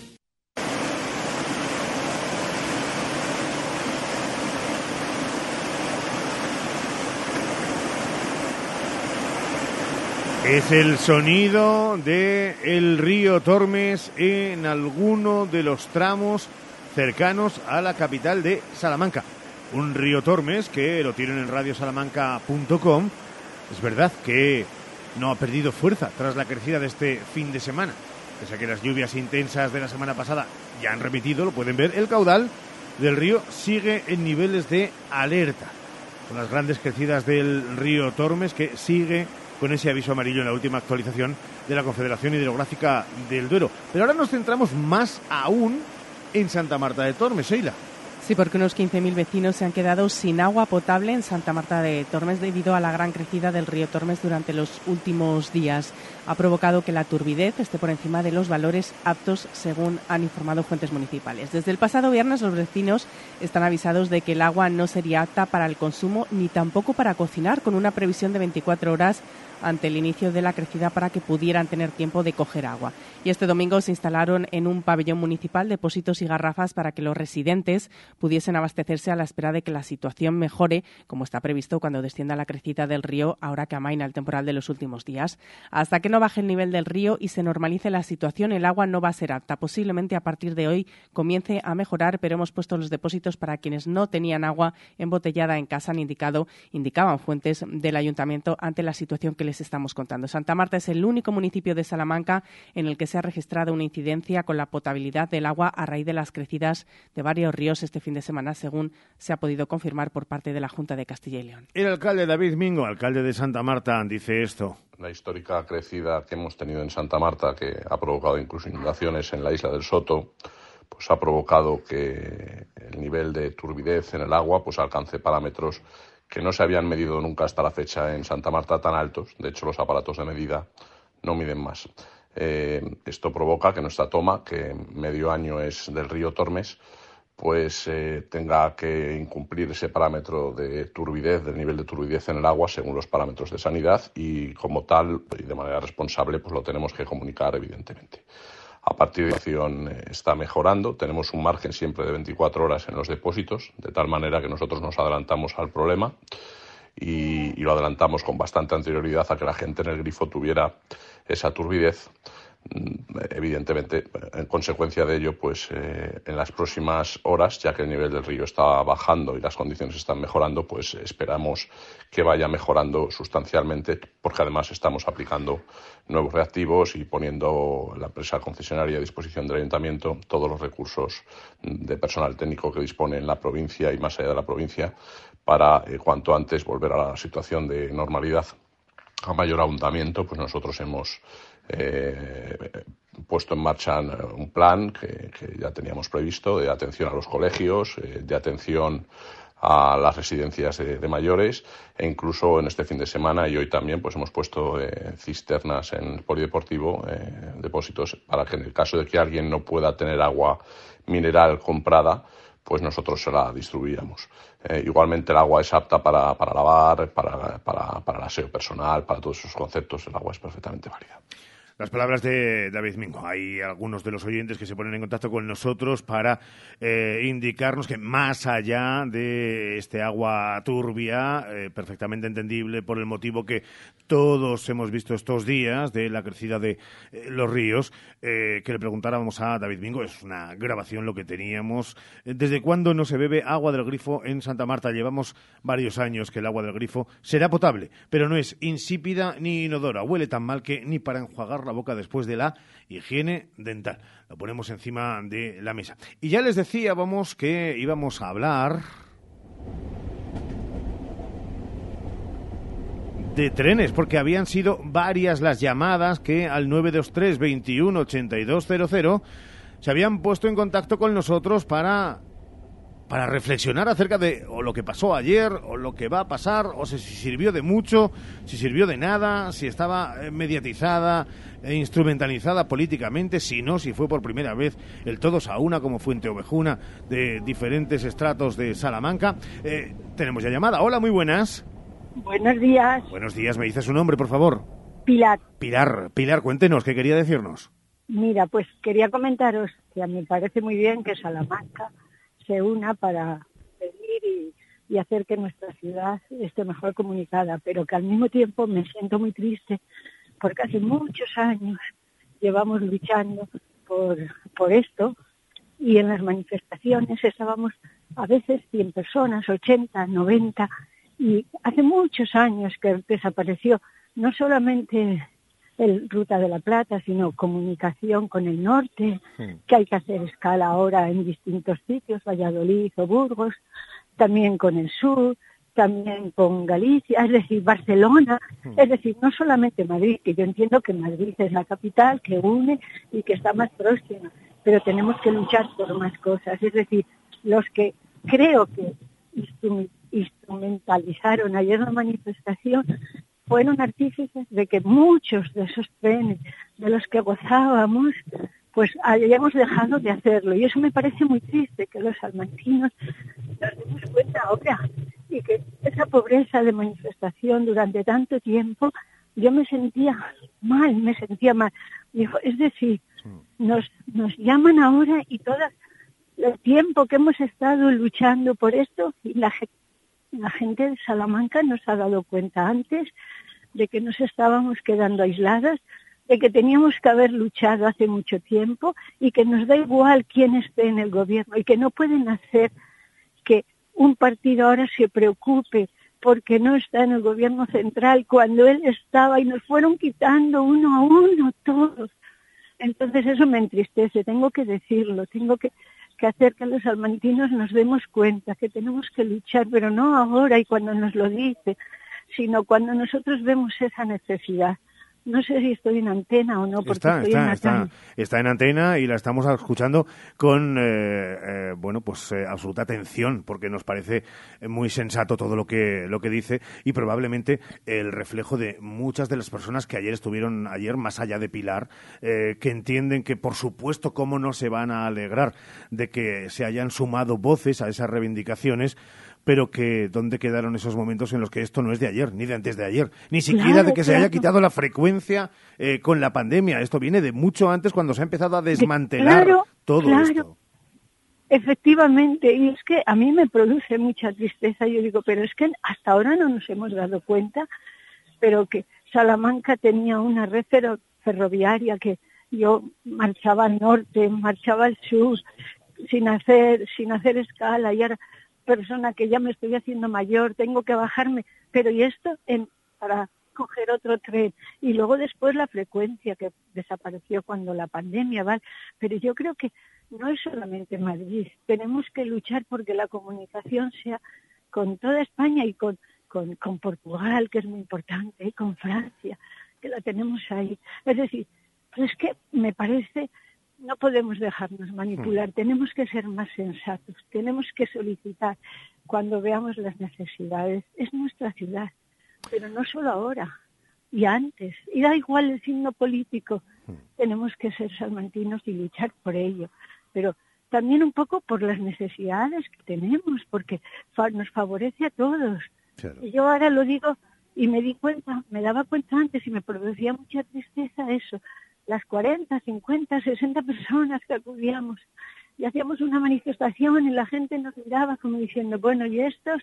Es el sonido de el río Tormes en alguno de los tramos cercanos a la capital de Salamanca. Un río Tormes que lo tienen en radiosalamanca.com. Es verdad que no ha perdido fuerza tras la crecida de este fin de semana. Pese a que las lluvias intensas de la semana pasada ya han remitido, lo pueden ver, el caudal del río sigue en niveles de alerta. Son las grandes crecidas del río Tormes que sigue con ese aviso amarillo en la última actualización de la Confederación Hidrográfica del Duero. Pero ahora nos centramos más aún en Santa Marta de Tormes, Sheila. Sí, porque unos 15.000 vecinos se han quedado sin agua potable en Santa Marta de Tormes debido a la gran crecida del río Tormes durante los últimos días. Ha provocado que la turbidez esté por encima de los valores aptos, según han informado fuentes municipales. Desde el pasado viernes, los vecinos están avisados de que el agua no sería apta para el consumo ni tampoco para cocinar, con una previsión de 24 horas ante el inicio de la crecida para que pudieran tener tiempo de coger agua. Y este domingo se instalaron en un pabellón municipal depósitos y garrafas para que los residentes pudiesen abastecerse a la espera de que la situación mejore, como está previsto cuando descienda la crecida del río, ahora que amaina el temporal de los últimos días. Hasta que no baje el nivel del río y se normalice la situación, el agua no va a ser apta. Posiblemente a partir de hoy comience a mejorar, pero hemos puesto los depósitos para quienes no tenían agua embotellada en casa, han indicado, indicaban fuentes del ayuntamiento ante la situación que les estamos contando. Santa Marta es el único municipio de Salamanca en el que se ha registrado una incidencia con la potabilidad del agua a raíz de las crecidas de varios ríos este fin de semana, según se ha podido confirmar por parte de la Junta de Castilla y León. El alcalde David Mingo, alcalde de Santa Marta, dice esto. La histórica crecida que hemos tenido en Santa Marta, que ha provocado incluso inundaciones en la isla del Soto, pues ha provocado que el nivel de turbidez en el agua pues alcance parámetros que no se habían medido nunca hasta la fecha en Santa Marta tan altos. De hecho, los aparatos de medida no miden más. Eh, esto provoca que nuestra toma, que medio año es del río Tormes, pues eh, tenga que incumplir ese parámetro de turbidez, del nivel de turbidez en el agua según los parámetros de sanidad y como tal y de manera responsable pues lo tenemos que comunicar evidentemente. A partir de acción eh, está mejorando, tenemos un margen siempre de 24 horas en los depósitos, de tal manera que nosotros nos adelantamos al problema y lo adelantamos con bastante anterioridad a que la gente en el grifo tuviera esa turbidez Mm, evidentemente, en consecuencia de ello, pues eh, en las próximas horas, ya que el nivel del río está bajando y las condiciones están mejorando, pues esperamos que vaya mejorando sustancialmente, porque además estamos aplicando nuevos reactivos y poniendo la empresa concesionaria a disposición del ayuntamiento todos los recursos de personal técnico que dispone en la provincia y más allá de la provincia para eh, cuanto antes volver a la situación de normalidad a mayor ahondamiento, pues nosotros hemos eh, puesto en marcha un plan que, ya teníamos previsto de atención a los colegios, eh, de atención a las residencias de, mayores e incluso en este fin de semana y hoy también pues hemos puesto eh, cisternas en el polideportivo, depósitos para que en el caso de que alguien no pueda tener agua mineral comprada, pues nosotros se la distribuíamos. igualmente el agua es apta para, para lavar, para, para, para el aseo personal, para todos esos conceptos, el agua es perfectamente válida. Las palabras de David Mingo. Hay algunos de los oyentes que se ponen en contacto con nosotros para eh, indicarnos que más allá de este agua turbia, eh, perfectamente entendible por el motivo que todos hemos visto estos días de la crecida de eh, los ríos, que le preguntáramos a David Mingo, es una grabación lo que teníamos. ¿Desde cuándo no se bebe agua del grifo en Santa Marta? Llevamos varios años que el agua del grifo será potable, pero no es insípida ni inodora. Huele tan mal que ni para enjuagarla boca después de la higiene dental. Lo ponemos encima de la mesa. Y ya les decíamos que íbamos a hablar de trenes, porque habían sido varias las llamadas que al 923 21 8200 se habían puesto en contacto con nosotros para para reflexionar acerca de o lo que pasó ayer o lo que va a pasar o si sirvió de mucho, si sirvió de nada, si estaba eh, mediatizada e instrumentalizada políticamente, si no, si fue por primera vez el todos a una como Fuente Ovejuna de diferentes estratos de Salamanca. Eh, tenemos ya llamada. Hola, muy buenas. Buenos días. Buenos días, me dice su nombre, por favor. Pilar. Pilar, Pilar, cuéntenos, ¿qué quería decirnos? Mira, pues quería comentaros que a mí me parece muy bien que Salamanca se una para pedir y, hacer que nuestra ciudad esté mejor comunicada, pero que al mismo tiempo me siento muy triste porque hace muchos años llevamos luchando por, por esto y en las manifestaciones estábamos a veces 100 personas, 80, 90 y hace muchos años que desapareció no solamente el Ruta de la Plata, sino comunicación con el norte, que hay que hacer escala ahora en distintos sitios, Valladolid o Burgos, también con el sur, también con Galicia, es decir, Barcelona, es decir, no solamente Madrid, que yo entiendo que Madrid es la capital que une y que está más próxima, pero tenemos que luchar por más cosas, es decir, los que creo que instrumentalizaron ayer la manifestación fueron artífices de que muchos de esos trenes de los que gozábamos, pues hayamos dejado de hacerlo. Y eso me parece muy triste, que los salmantinos nos demos cuenta ahora y que esa pobreza de manifestación durante tanto tiempo, yo me sentía mal, me sentía mal. Es decir, nos, nos llaman ahora y todo el tiempo que hemos estado luchando por esto y la, la gente de Salamanca nos ha dado cuenta antes de que nos estábamos quedando aisladas, de que teníamos que haber luchado hace mucho tiempo y que nos da igual quién esté en el gobierno y que no pueden hacer un partido ahora se preocupe porque no está en el gobierno central cuando él estaba y nos fueron quitando uno a uno todos. Entonces eso me entristece, tengo que decirlo, tengo que, que hacer que los almantinos nos demos cuenta que tenemos que luchar, pero no ahora y cuando nos lo dice, sino cuando nosotros vemos esa necesidad. No sé si estoy en antena o no, porque Está, estoy en está, la está, calle. está en antena y la estamos escuchando con, eh, eh, bueno, pues eh, absoluta atención, porque nos parece muy sensato todo lo que, lo que dice y probablemente el reflejo de muchas de las personas que ayer estuvieron, ayer más allá de Pilar, eh, que entienden que, por supuesto, cómo no se van a alegrar de que se hayan sumado voces a esas reivindicaciones, pero que dónde quedaron esos momentos en los que esto no es de ayer, ni de antes de ayer, ni siquiera Claro, de que se haya quitado la frecuencia eh, con la pandemia. Esto viene de mucho antes cuando se ha empezado a desmantelar Claro, todo claro. esto. Efectivamente, y es que a mí me produce mucha tristeza. Yo digo, pero es que hasta ahora no nos hemos dado cuenta, pero que Salamanca tenía una red ferro- ferroviaria que yo marchaba al norte, marchaba al sur, sin hacer, sin hacer escala, y ahora persona que ya me estoy haciendo mayor, tengo que bajarme, pero y esto en, para coger otro tren y luego después la frecuencia que desapareció cuando la pandemia, ¿vale? Pero yo creo que no es solamente Madrid, tenemos que luchar porque la comunicación sea con toda España y con, con, con Portugal, que es muy importante, y con Francia, que la tenemos ahí. Es decir, pues es que me parece, no podemos dejarnos manipular, tenemos que ser más sensatos, tenemos que solicitar cuando veamos las necesidades. Es nuestra ciudad, pero no solo ahora, y antes. Y da igual el signo político, tenemos que ser salmantinos y luchar por ello. Pero también un poco por las necesidades que tenemos, porque fa- nos favorece a todos. Y yo ahora lo digo y me di cuenta, me daba cuenta antes y me producía mucha tristeza eso. Las 40, 50, 60 personas que acudíamos y hacíamos una manifestación y la gente nos miraba como diciendo, bueno, ¿y estos?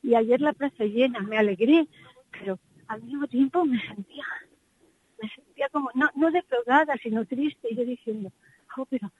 Y ayer la plaza llena, me alegré, pero al mismo tiempo me sentía, me sentía como, no, no defraudada, sino triste, y yo diciendo, oh, pero,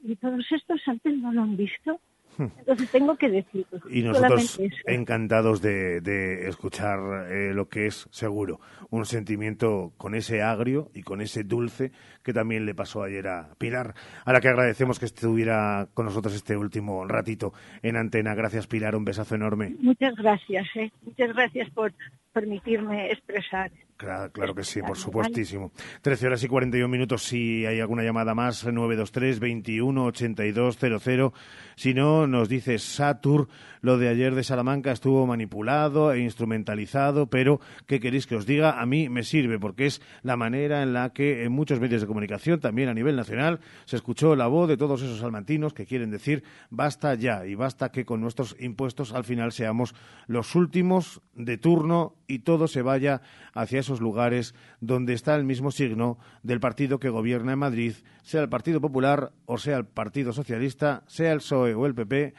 ¿y todos estos antes no lo han visto? Entonces tengo que decirlo. Y nosotros encantados de, de escuchar eh, lo que es seguro, un sentimiento con ese agrio y con ese dulce que también le pasó ayer a Pilar, a la que agradecemos que estuviera con nosotros este último ratito en antena. Gracias Pilar, un besazo enorme. Muchas gracias, ¿eh? muchas gracias por permitirme expresar. Claro, claro que sí, por supuestísimo. 13 horas y 41 minutos. Si hay alguna llamada más, 923 21 82 00. Si no, nos dice Satur, lo de ayer de Salamanca estuvo manipulado e instrumentalizado, pero ¿qué queréis que os diga? A mí me sirve porque es la manera en la que en muchos medios de comunicación, también a nivel nacional, se escuchó la voz de todos esos salmantinos que quieren decir basta ya y basta que con nuestros impuestos al final seamos los últimos de turno y todo se vaya hacia esos lugares donde está el mismo signo del partido que gobierna en Madrid, sea el Partido Popular o sea el Partido Socialista, sea el PSOE o el PP.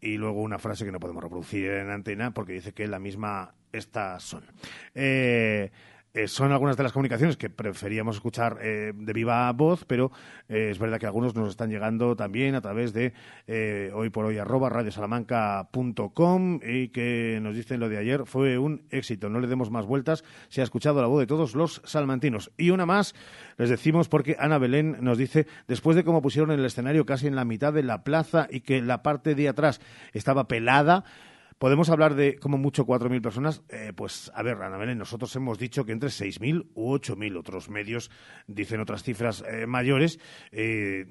Y luego una frase que no podemos reproducir en antena porque dice que la misma estas son. Eh, eh, son algunas de las comunicaciones que preferíamos escuchar eh, de viva voz, pero eh, es verdad que algunos nos están llegando también a través de hoy por hoy arroba radiosalamanca.com y que nos dicen lo de ayer fue un éxito. No le demos más vueltas. Se ha escuchado la voz de todos los salmantinos. Y una más les decimos porque Ana Belén nos dice, después de cómo pusieron el escenario casi en la mitad de la plaza y que la parte de atrás estaba pelada, Podemos hablar de como mucho 4.000 personas. Eh, pues a ver, Ana Belén, nosotros hemos dicho que entre 6.000 u 8.000 otros medios dicen otras cifras eh, mayores. Eh,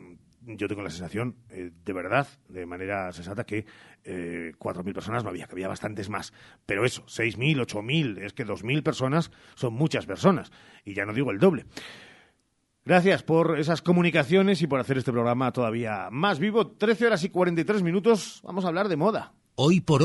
yo tengo la sensación, de verdad, de manera sensata, que eh, 4.000 personas no había, que había bastantes más. Pero eso, 6.000, 8.000, es que 2.000 personas son muchas personas. Y ya no digo el doble. Gracias por esas comunicaciones y por hacer este programa todavía más vivo. 13 horas y 43 minutos. Vamos a hablar de moda. Hoy por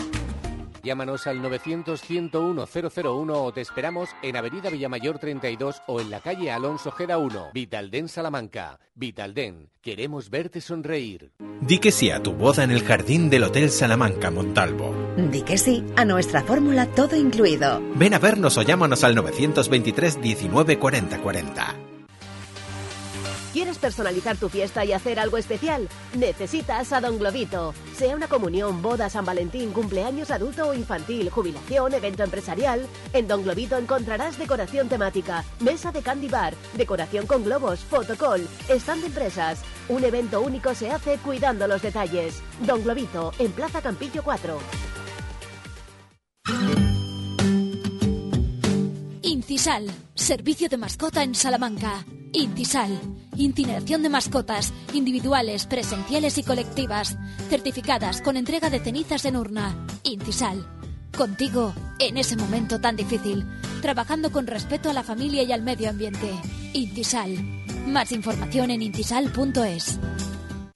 Llámanos al 900-101-001 o te esperamos en Avenida Villamayor 32 o en la calle Alonso Gera 1. Vitalden Salamanca. Vitalden, queremos verte sonreír. Di que sí a tu boda en el jardín del Hotel Salamanca Montalvo. Di que sí a nuestra fórmula todo incluido. Ven a vernos o llámanos al 923 19 40 40. ¿Quieres personalizar tu fiesta y hacer algo especial? Necesitas a Don Globito. Sea una comunión, boda, San Valentín, cumpleaños adulto o infantil, jubilación, evento empresarial, en Don Globito encontrarás decoración temática, mesa de candy bar, decoración con globos, fotocall, stand de empresas. Un evento único se hace cuidando los detalles. Don Globito, en Plaza Campillo 4. Incisal, servicio de mascota en Salamanca. Incisal, incineración de mascotas, individuales, presenciales y colectivas, certificadas con entrega de cenizas en urna. Incisal, contigo en ese momento tan difícil, trabajando con respeto a la familia y al medio ambiente. Incisal, más información en incisal.es.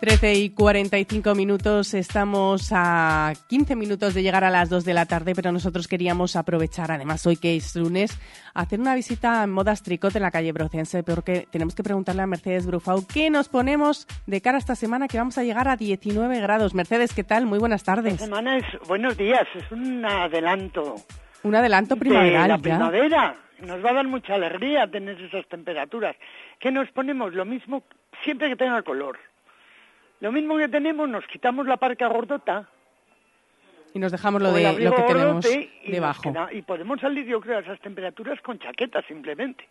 Trece y 45 minutos, estamos a 15 minutos de llegar a las 2 de la tarde, pero nosotros queríamos aprovechar, además hoy que es lunes, hacer una visita a Modas Tricot en la calle Brocense, porque tenemos que preguntarle a Mercedes Brufau qué nos ponemos de cara a esta semana que vamos a llegar a 19 grados. Mercedes, ¿qué tal? Muy buenas tardes. Esta semana es, buenos días, es un adelanto. Un adelanto primaveral de la ya. primavera. Nos va a dar mucha alegría tener esas temperaturas. ¿Qué nos ponemos? Lo mismo siempre que tenga color. Lo mismo que tenemos, nos quitamos la parca gordota. Y nos dejamos lo de lo que tenemos y debajo. queda- y podemos salir, yo creo, a esas temperaturas con chaqueta simplemente.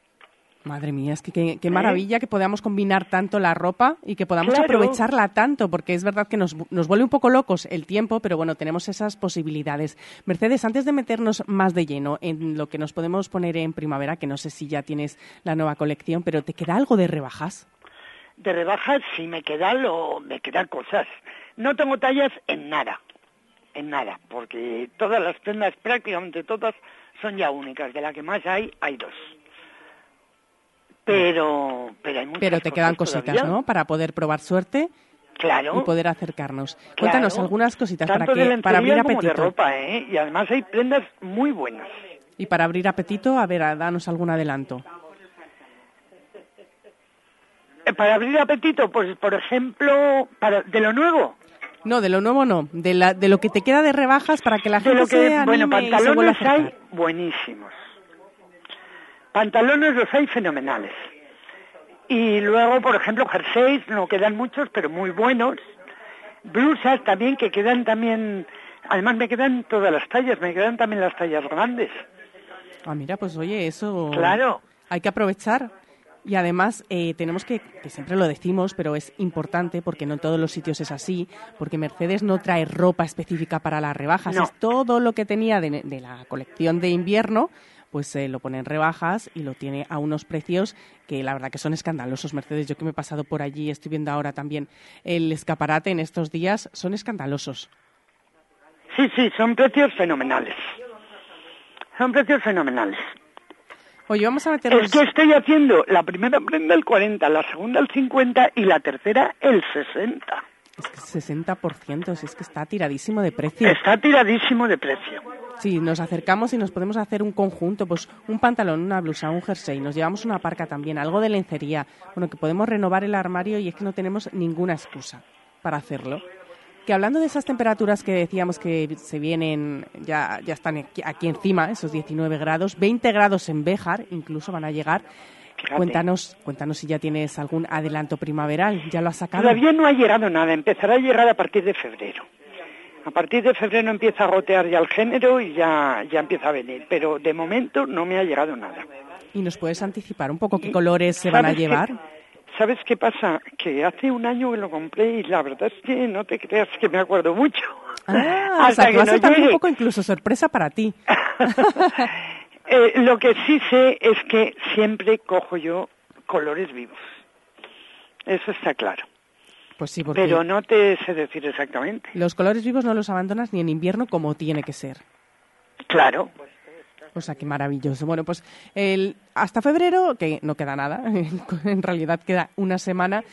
Madre mía, es que qué, qué ¿Eh? maravilla que podamos combinar tanto la ropa y que podamos Claro. aprovecharla tanto, porque es verdad que nos, nos vuelve un poco locos el tiempo, pero bueno, tenemos esas posibilidades. Mercedes, antes de meternos más de lleno en lo que nos podemos poner en primavera, que no sé si ya tienes la nueva colección, pero ¿te queda algo de rebajas? De rebajas, si me quedan, lo, me quedan cosas. No tengo tallas en nada, en nada, porque todas las prendas, prácticamente todas, son ya únicas. De la que más hay, hay dos. Pero, pero hay muchas Pero te quedan cositas, todavía. ¿no? Para poder probar suerte Claro. y poder acercarnos. Claro. Cuéntanos algunas cositas Tanto para, de que, para abrir lencería como de apetito. ropa, ¿eh? Y además hay prendas muy buenas. Y para abrir apetito, a ver, a- danos algún adelanto. Eh, Para abrir apetito, pues por ejemplo, para, de lo nuevo, No, de lo nuevo no, de, la, de lo que te queda de rebajas para que la de gente lo que, se anime bueno, y se vuelva a pantalones hay buenísimos. Pantalones los hay fenomenales. Y luego, por ejemplo, jerseys, no quedan muchos, pero muy buenos. Blusas también, que quedan también, además me quedan todas las tallas, me quedan también las tallas grandes. Ah, mira, pues oye, eso Claro. hay que aprovechar. Y además eh, tenemos que, que siempre lo decimos, pero es importante porque no en todos los sitios es así, porque Mercedes no trae ropa específica para las rebajas, No. es todo lo que tenía de, de la colección de invierno, pues eh, lo pone en rebajas y lo tiene a unos precios que la verdad que son escandalosos, Mercedes. Yo que me he pasado por allí, estoy viendo ahora también el escaparate en estos días, son escandalosos. Sí, sí, son precios fenomenales. Son precios fenomenales. Oye, vamos a meternos... Es que estoy haciendo la primera prenda el 40, la segunda el 50 y la tercera el 60. Es que 60%, si es que está tiradísimo de precio. Está tiradísimo de precio. Sí, nos acercamos y nos podemos hacer un conjunto, pues un pantalón, una blusa, un jersey, nos llevamos una parca también, algo de lencería, bueno, que podemos renovar el armario y es que no tenemos ninguna excusa para hacerlo. Que hablando de esas temperaturas que decíamos que se vienen, ya, ya están aquí, aquí encima, esos 19 grados, 20 grados en Béjar incluso van a llegar. Cuéntanos, cuéntanos si ya tienes algún adelanto primaveral, ¿ya lo has sacado? Todavía no ha llegado nada, empezará a llegar a partir de febrero. A partir de febrero empieza a gotear ya el género y ya, ya empieza a venir, pero de momento no me ha llegado nada. ¿Y nos puedes anticipar un poco qué colores se van a ¿Sabes qué- llevar? ¿Sabes qué pasa? Que hace un año que lo compré y la verdad es que no te creas que me acuerdo mucho. Ah, o Hasta sea, que que va a ser no también un poco incluso sorpresa para ti. Eh, lo que sí sé es que siempre cojo yo colores vivos. Eso está claro. Pues sí, porque Pero no te sé decir exactamente. los colores vivos no los abandonas ni en invierno como tiene que ser. Claro. O sea, qué maravilloso. Bueno, pues el, hasta febrero, que no queda nada, en realidad queda una semana,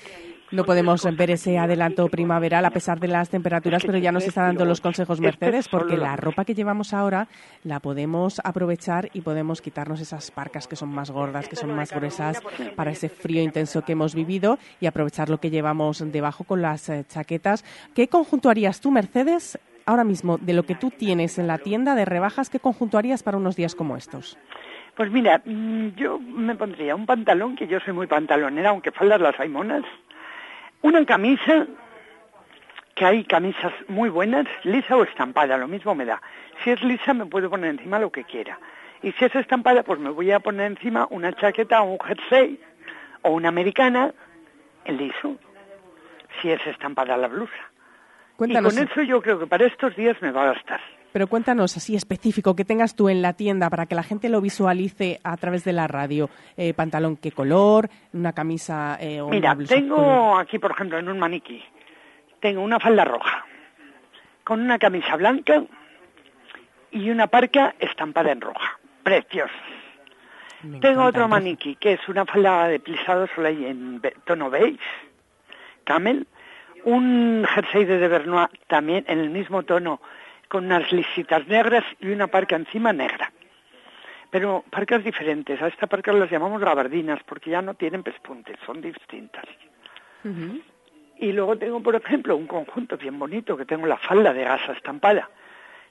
no podemos ver ese adelanto primaveral a pesar de las temperaturas, pero ya nos está dando los consejos Mercedes, porque la ropa que llevamos ahora la podemos aprovechar y podemos quitarnos esas parcas que son más gordas, que son más gruesas para ese frío intenso que hemos vivido y aprovechar lo que llevamos debajo con las eh, chaquetas. ¿Qué conjunto harías tú, Mercedes, ahora mismo, de lo que tú tienes en la tienda de rebajas, qué conjunto harías para unos días como estos? Pues mira, mm, yo me pondría un pantalón, que yo soy muy pantalonera, aunque faldas las hay monas, una camisa, que hay camisas muy buenas, lisa o estampada, lo mismo me da. Si es lisa me puedo poner encima lo que quiera. Y si es estampada, pues me voy a poner encima una chaqueta o un jersey o una americana en liso, si es estampada la blusa. Cuéntanos. Y con eso yo creo que para estos días me va a gastar. Pero cuéntanos así específico que tengas tú en la tienda para que la gente lo visualice a través de la radio. Eh, pantalón, qué color, una camisa eh, o Mira, una blusa. tengo aquí, por ejemplo, en un maniquí, tengo una falda roja, con una camisa blanca y una parca estampada en roja. Preciosa. Tengo otro maniquí, que es una falda de plisado soleil en tono beige, camel, un jersey de Devernois también en el mismo tono, con unas lisitas negras y una parca encima negra. Pero parcas diferentes, a esta parca las llamamos gabardinas porque ya no tienen pespuntes, son distintas. Y luego tengo, por ejemplo, un conjunto bien bonito que tengo la falda de gasa estampada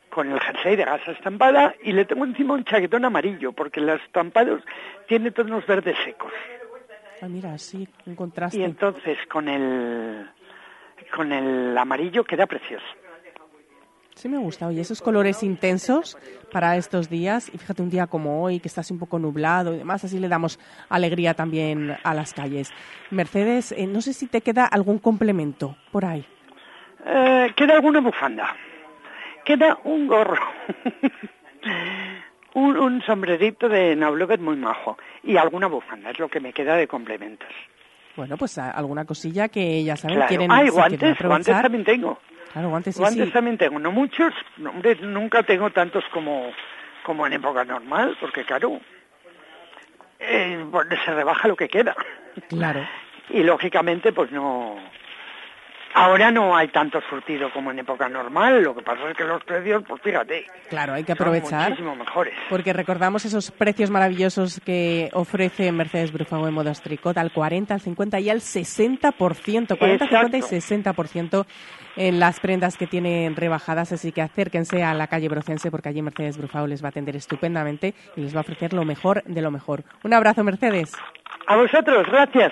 con el jersey de gasa estampada y le tengo encima un chaquetón amarillo porque los estampados tiene tonos verdes secos. Ah, mira, sí, un contraste. Y entonces con el con el amarillo queda precioso. Sí me gusta, oye, esos colores intensos para estos días, y fíjate un día como hoy, que está así un poco nublado y demás, así le damos alegría también a las calles. Mercedes, eh, no sé si te queda algún complemento por ahí. Eh, queda alguna bufanda, queda un gorro, un, un sombrerito de Nablovet muy majo y alguna bufanda, es lo que me queda de complementos. Bueno, pues alguna cosilla que ya saben, Claro. quieren, Ah, y si quieren guantes, guantes también tengo. Claro, guantes sí, Guantes sí. también tengo, no muchos, hombre, nunca tengo tantos como, como en época normal, porque claro, eh, bueno, se rebaja lo que queda. Claro. Y lógicamente, pues no. Ahora no hay tanto surtido como en época normal, lo que pasa es que los precios, pues fíjate, Claro, hay que son aprovechar. muchísimo mejores. Porque recordamos esos precios maravillosos que ofrece Mercedes Brufago en modas tricot al 40, al 50 y al 60%. 40, 50 y Exacto. 60% en las prendas que tienen rebajadas. Así que acérquense a la calle Brocense porque allí Mercedes Brufago les va a atender estupendamente y les va a ofrecer lo mejor de lo mejor. Un abrazo, Mercedes. A vosotros, gracias.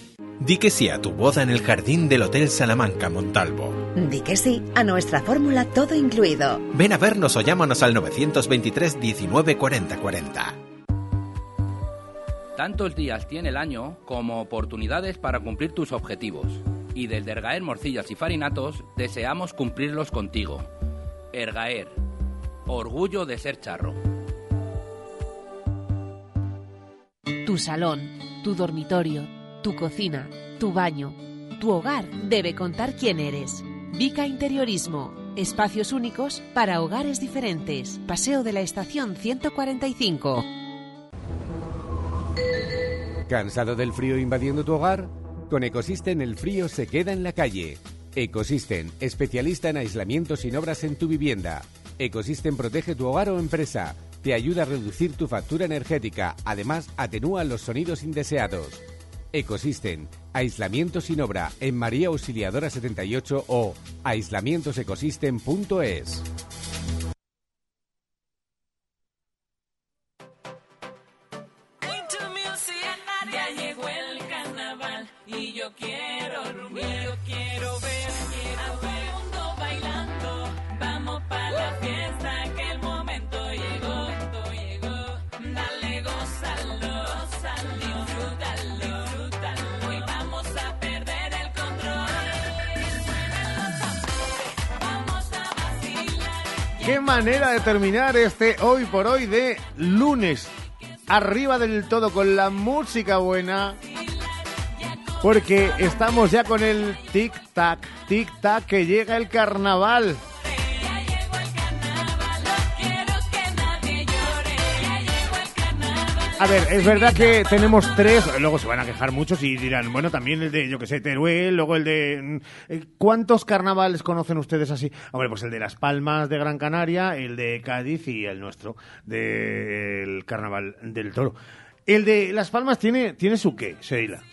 Di que sí a tu boda en el jardín del Hotel Salamanca Montalvo. Di que sí a nuestra fórmula todo incluido. Ven a vernos o llámanos al 923 19 40 40. Tantos días tiene el año como oportunidades para cumplir tus objetivos. Y desde Ergaer Morcillas y Farinatos deseamos cumplirlos contigo. Ergaer, orgullo de ser charro. Tu salón, tu dormitorio, tu cocina, tu baño, tu hogar debe contar quién eres. Vica Interiorismo. Espacios únicos para hogares diferentes. Paseo de la Estación 145. ¿Cansado del frío invadiendo tu hogar? Con Ecosystem el frío se queda en la calle. Ecosystem, especialista en aislamiento sin obras en tu vivienda. Ecosystem protege tu hogar o empresa. Te ayuda a reducir tu factura energética. Además, atenúa los sonidos indeseados. Ecosystem, aislamiento sin obra. En María Auxiliadora 78 o aislamientosecosystem.es. Qué manera de terminar este hoy por hoy de lunes. Arriba del todo con la música buena. Porque estamos ya con el tic-tac, tic-tac que llega el carnaval. A ver, es verdad que tenemos tres, luego se van a quejar muchos y dirán, bueno, también el de, yo que sé, Teruel, luego el de... mm, eh, ¿Cuántos carnavales conocen ustedes así? Hombre, pues el de Las Palmas de Gran Canaria, el de Cádiz y el nuestro, del Carnaval del Toro. El de Las Palmas tiene, tiene su qué, Sheila.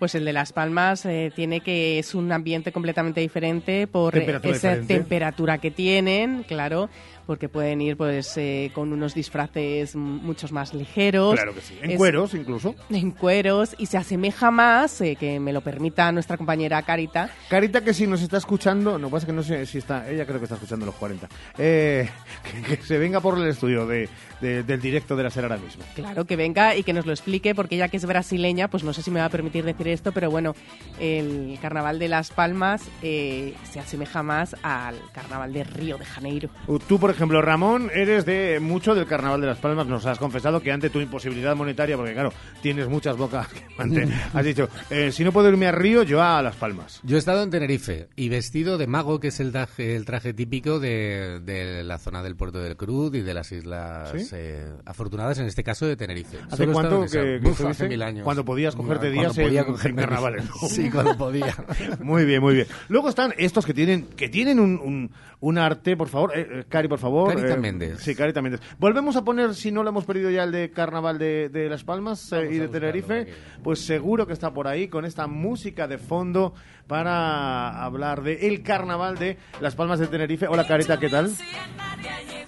Pues el de Las Palmas eh, tiene que es un ambiente completamente diferente por Temperatura esa diferente. temperatura que tienen, claro, porque pueden ir pues eh, con unos disfraces muchos más ligeros. Claro que sí. En Es- cueros, incluso. En cueros y se asemeja más, eh, que me lo permita nuestra compañera Carita, Carita, que si nos está escuchando, no pasa que no sé si está, ella creo que está escuchando los 40, eh, que, que se venga por el estudio de, de- del directo de la SER ahora mismo. Claro, que venga y que nos lo explique, porque ella que es brasileña, pues no sé si me va a permitir decir esto, pero bueno, el carnaval de Las Palmas eh, se asemeja más al carnaval de Río de Janeiro. Uh, Tú, por ejemplo, Ramón, eres de mucho del Carnaval de Las Palmas. Nos has confesado que ante tu imposibilidad monetaria, porque claro, tienes muchas bocas que has dicho, eh, si no puedo irme a Río, yo a Las Palmas. Yo he estado en Tenerife y vestido de mago, que es el traje, el traje típico de, de la zona del puerto del Cruz y de las islas ¿Sí? eh, afortunadas, en este caso de Tenerife. ¿Hace Solo cuánto que, que Uf, hace mil años. Cuando podías cogerte Cuando días podía en, cogerme en carnavales. Sí, cuando podía. muy bien, muy bien. Luego están estos que tienen que tienen un, un, un arte, por favor. Eh, eh, Cari, por favor. Carita eh, Méndez. Sí, Carita Méndez. Volvemos a poner, si no lo hemos perdido ya, el de Carnaval de, de Las Palmas eh, y de Tenerife. Pues seguro que está por ahí con esta música de fondo para hablar de el Carnaval de Las Palmas de Tenerife. Hola, Carita, ¿qué tal?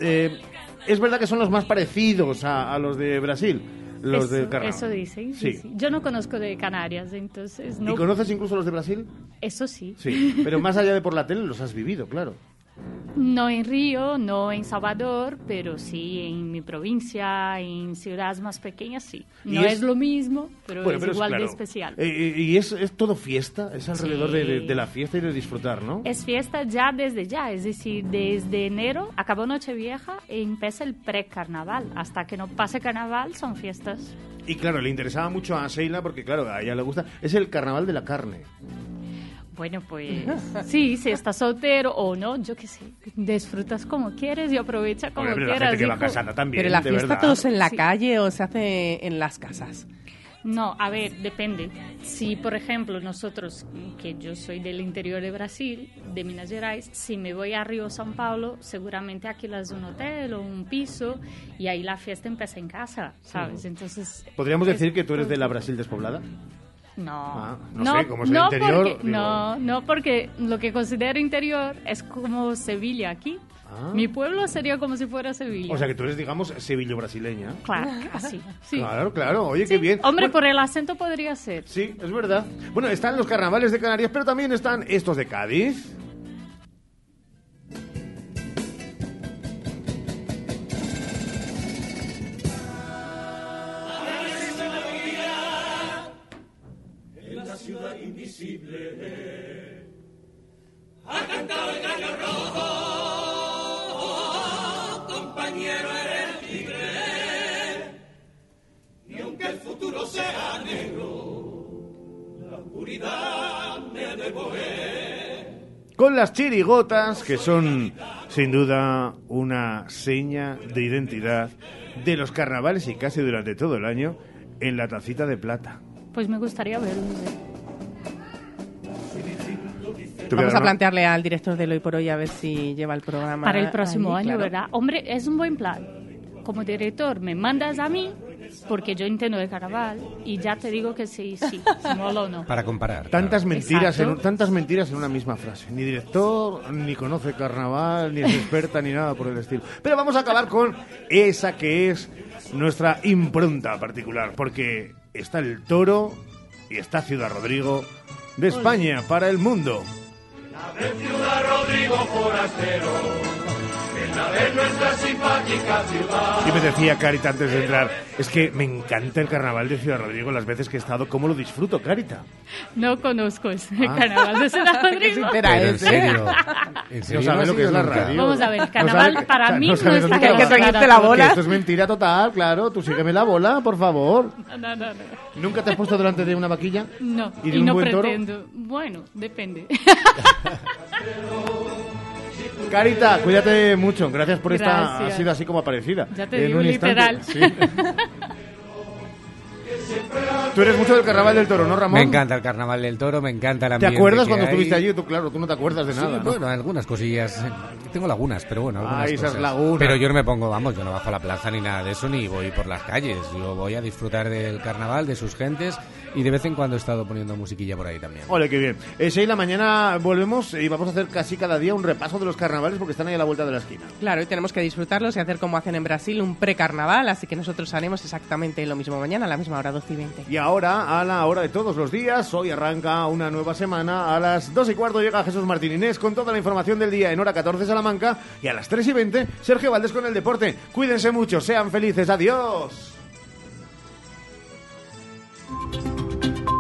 Eh, es verdad que son los más parecidos a, a los de Brasil, los eso, del Carnaval. eso dicen, sí, Sí. sí. Yo no conozco de Canarias, entonces no. ¿Y conoces incluso los de Brasil? Eso sí. Sí, pero más allá de por la tele los has vivido, claro. No en Río, no en Salvador, pero sí en mi provincia, en ciudades más pequeñas, sí. No es- es, lo mismo, pero Bueno, es pero es igual de especial. Eh, y es, es todo fiesta, es alrededor Sí. de, la fiesta y de disfrutar, ¿no? Es fiesta ya desde ya, es decir, desde enero acabó Nochevieja y empieza el pre-carnaval. Hasta que no pase carnaval son fiestas. Y claro, le interesaba mucho a Sheila porque, claro, a ella le gusta. Es el carnaval de la carne. Bueno, pues sí, si estás soltero o no, yo qué sé, disfrutas como quieres y aprovecha como Hombre, pero la quieras. gente que va casada también, Pero la de fiesta verdad. todos en la Sí. calle o se hace en las casas. No, a ver, depende. Si, por ejemplo, nosotros, que yo soy del interior de Brasil, de Minas Gerais, si me voy a Río São Paulo, seguramente alquilas un hotel o un piso y ahí la fiesta empieza en casa, ¿sabes? Entonces... ¿Podríamos es- decir que tú eres de la Brasil despoblada? No, Ah, no sé, como es el no interior, porque- digo- no, no, porque lo que considero interior es como Sevilla aquí. Ah. Mi pueblo sería como si fuera Sevilla. O sea que tú eres, digamos, sevillo-brasileña. Claro, así, sí. Claro, claro. Oye, qué bien. Hombre, Bueno, por el acento podría ser. Sí, es verdad. Bueno, están los carnavales de Canarias, pero también están estos de Cádiz. Con las chirigotas, que son sin duda una seña de identidad de los carnavales y casi durante todo el año en la tacita de plata. Pues me gustaría verlos. ¿eh? ¿Tú Vamos a plantearle al director de Hoy por Hoy a ver si lleva el programa. Para el próximo año, claro. ¿verdad? Hombre, es un buen plan. Como director, me mandas a mí, porque yo entiendo de carnaval, y ya te digo que sí, sí, si mola o no. Para comparar. Tantas mentiras, en, Exacto. tantas mentiras en una misma frase. Ni director, ni conoce carnaval, ni es experta, ni nada por el estilo. Pero vamos a acabar con esa que es nuestra impronta particular, porque está el toro y está Ciudad Rodrigo de España para el mundo. De Ciudad Rodrigo Forastero, Y me decía Carita antes de entrar, es que me encanta el carnaval de Ciudad Rodrigo las veces que he estado, ¿cómo lo disfruto, Carita? No conozco ese Ah. carnaval de Ciudad Rodrigo. Pero en serio. ¿En No serio sabe has lo que es la radio. Vamos a ver, No carnaval sabe- para mí no no sabe dónde claro. está Claro, la bola. Esto es mentira total, claro. Tú sígueme la bola, por favor. No, no, no. ¿Nunca te has puesto delante de una vaquilla? No, ¿Y y, de un no buen toro? pretendo. Bueno, depende. Carita, cuídate mucho. Gracias por esta. Ha Gracias. sido así como aparecida. Ya te En digo un instante. literal. Sí. Tú eres mucho del carnaval del toro, ¿no, Ramón? Me encanta el carnaval del toro, me encanta el ¿Te acuerdas que cuando hay. estuviste allí? Tú, claro, tú no te acuerdas de Sí, nada. ¿no? bueno, algunas cosillas. Tengo lagunas, pero bueno, algunas Ay, esas cosas. lagunas. Pero yo no me pongo, vamos, yo no bajo a la plaza ni nada de eso, ni voy por las calles. Yo voy a disfrutar del carnaval, de sus gentes, y de vez en cuando he estado poniendo musiquilla por ahí también. Ole, qué bien. Eh, Sheila, mañana volvemos y vamos a hacer casi cada día un repaso de los carnavales porque están ahí a la vuelta de la esquina. Claro, y tenemos que disfrutarlos y hacer como hacen en Brasil, un precarnaval, así que nosotros haremos exactamente lo mismo mañana a la misma hora, 12 y 20. Y ahora, a la hora de todos los días, hoy arranca una nueva semana. A las 2 y cuarto llega Jesús Martín Inés con toda la información del día en hora 14 Salamanca. Y a las 3 y 20, Sergio Valdés con el deporte. Cuídense mucho, sean felices. Adiós. Thank you.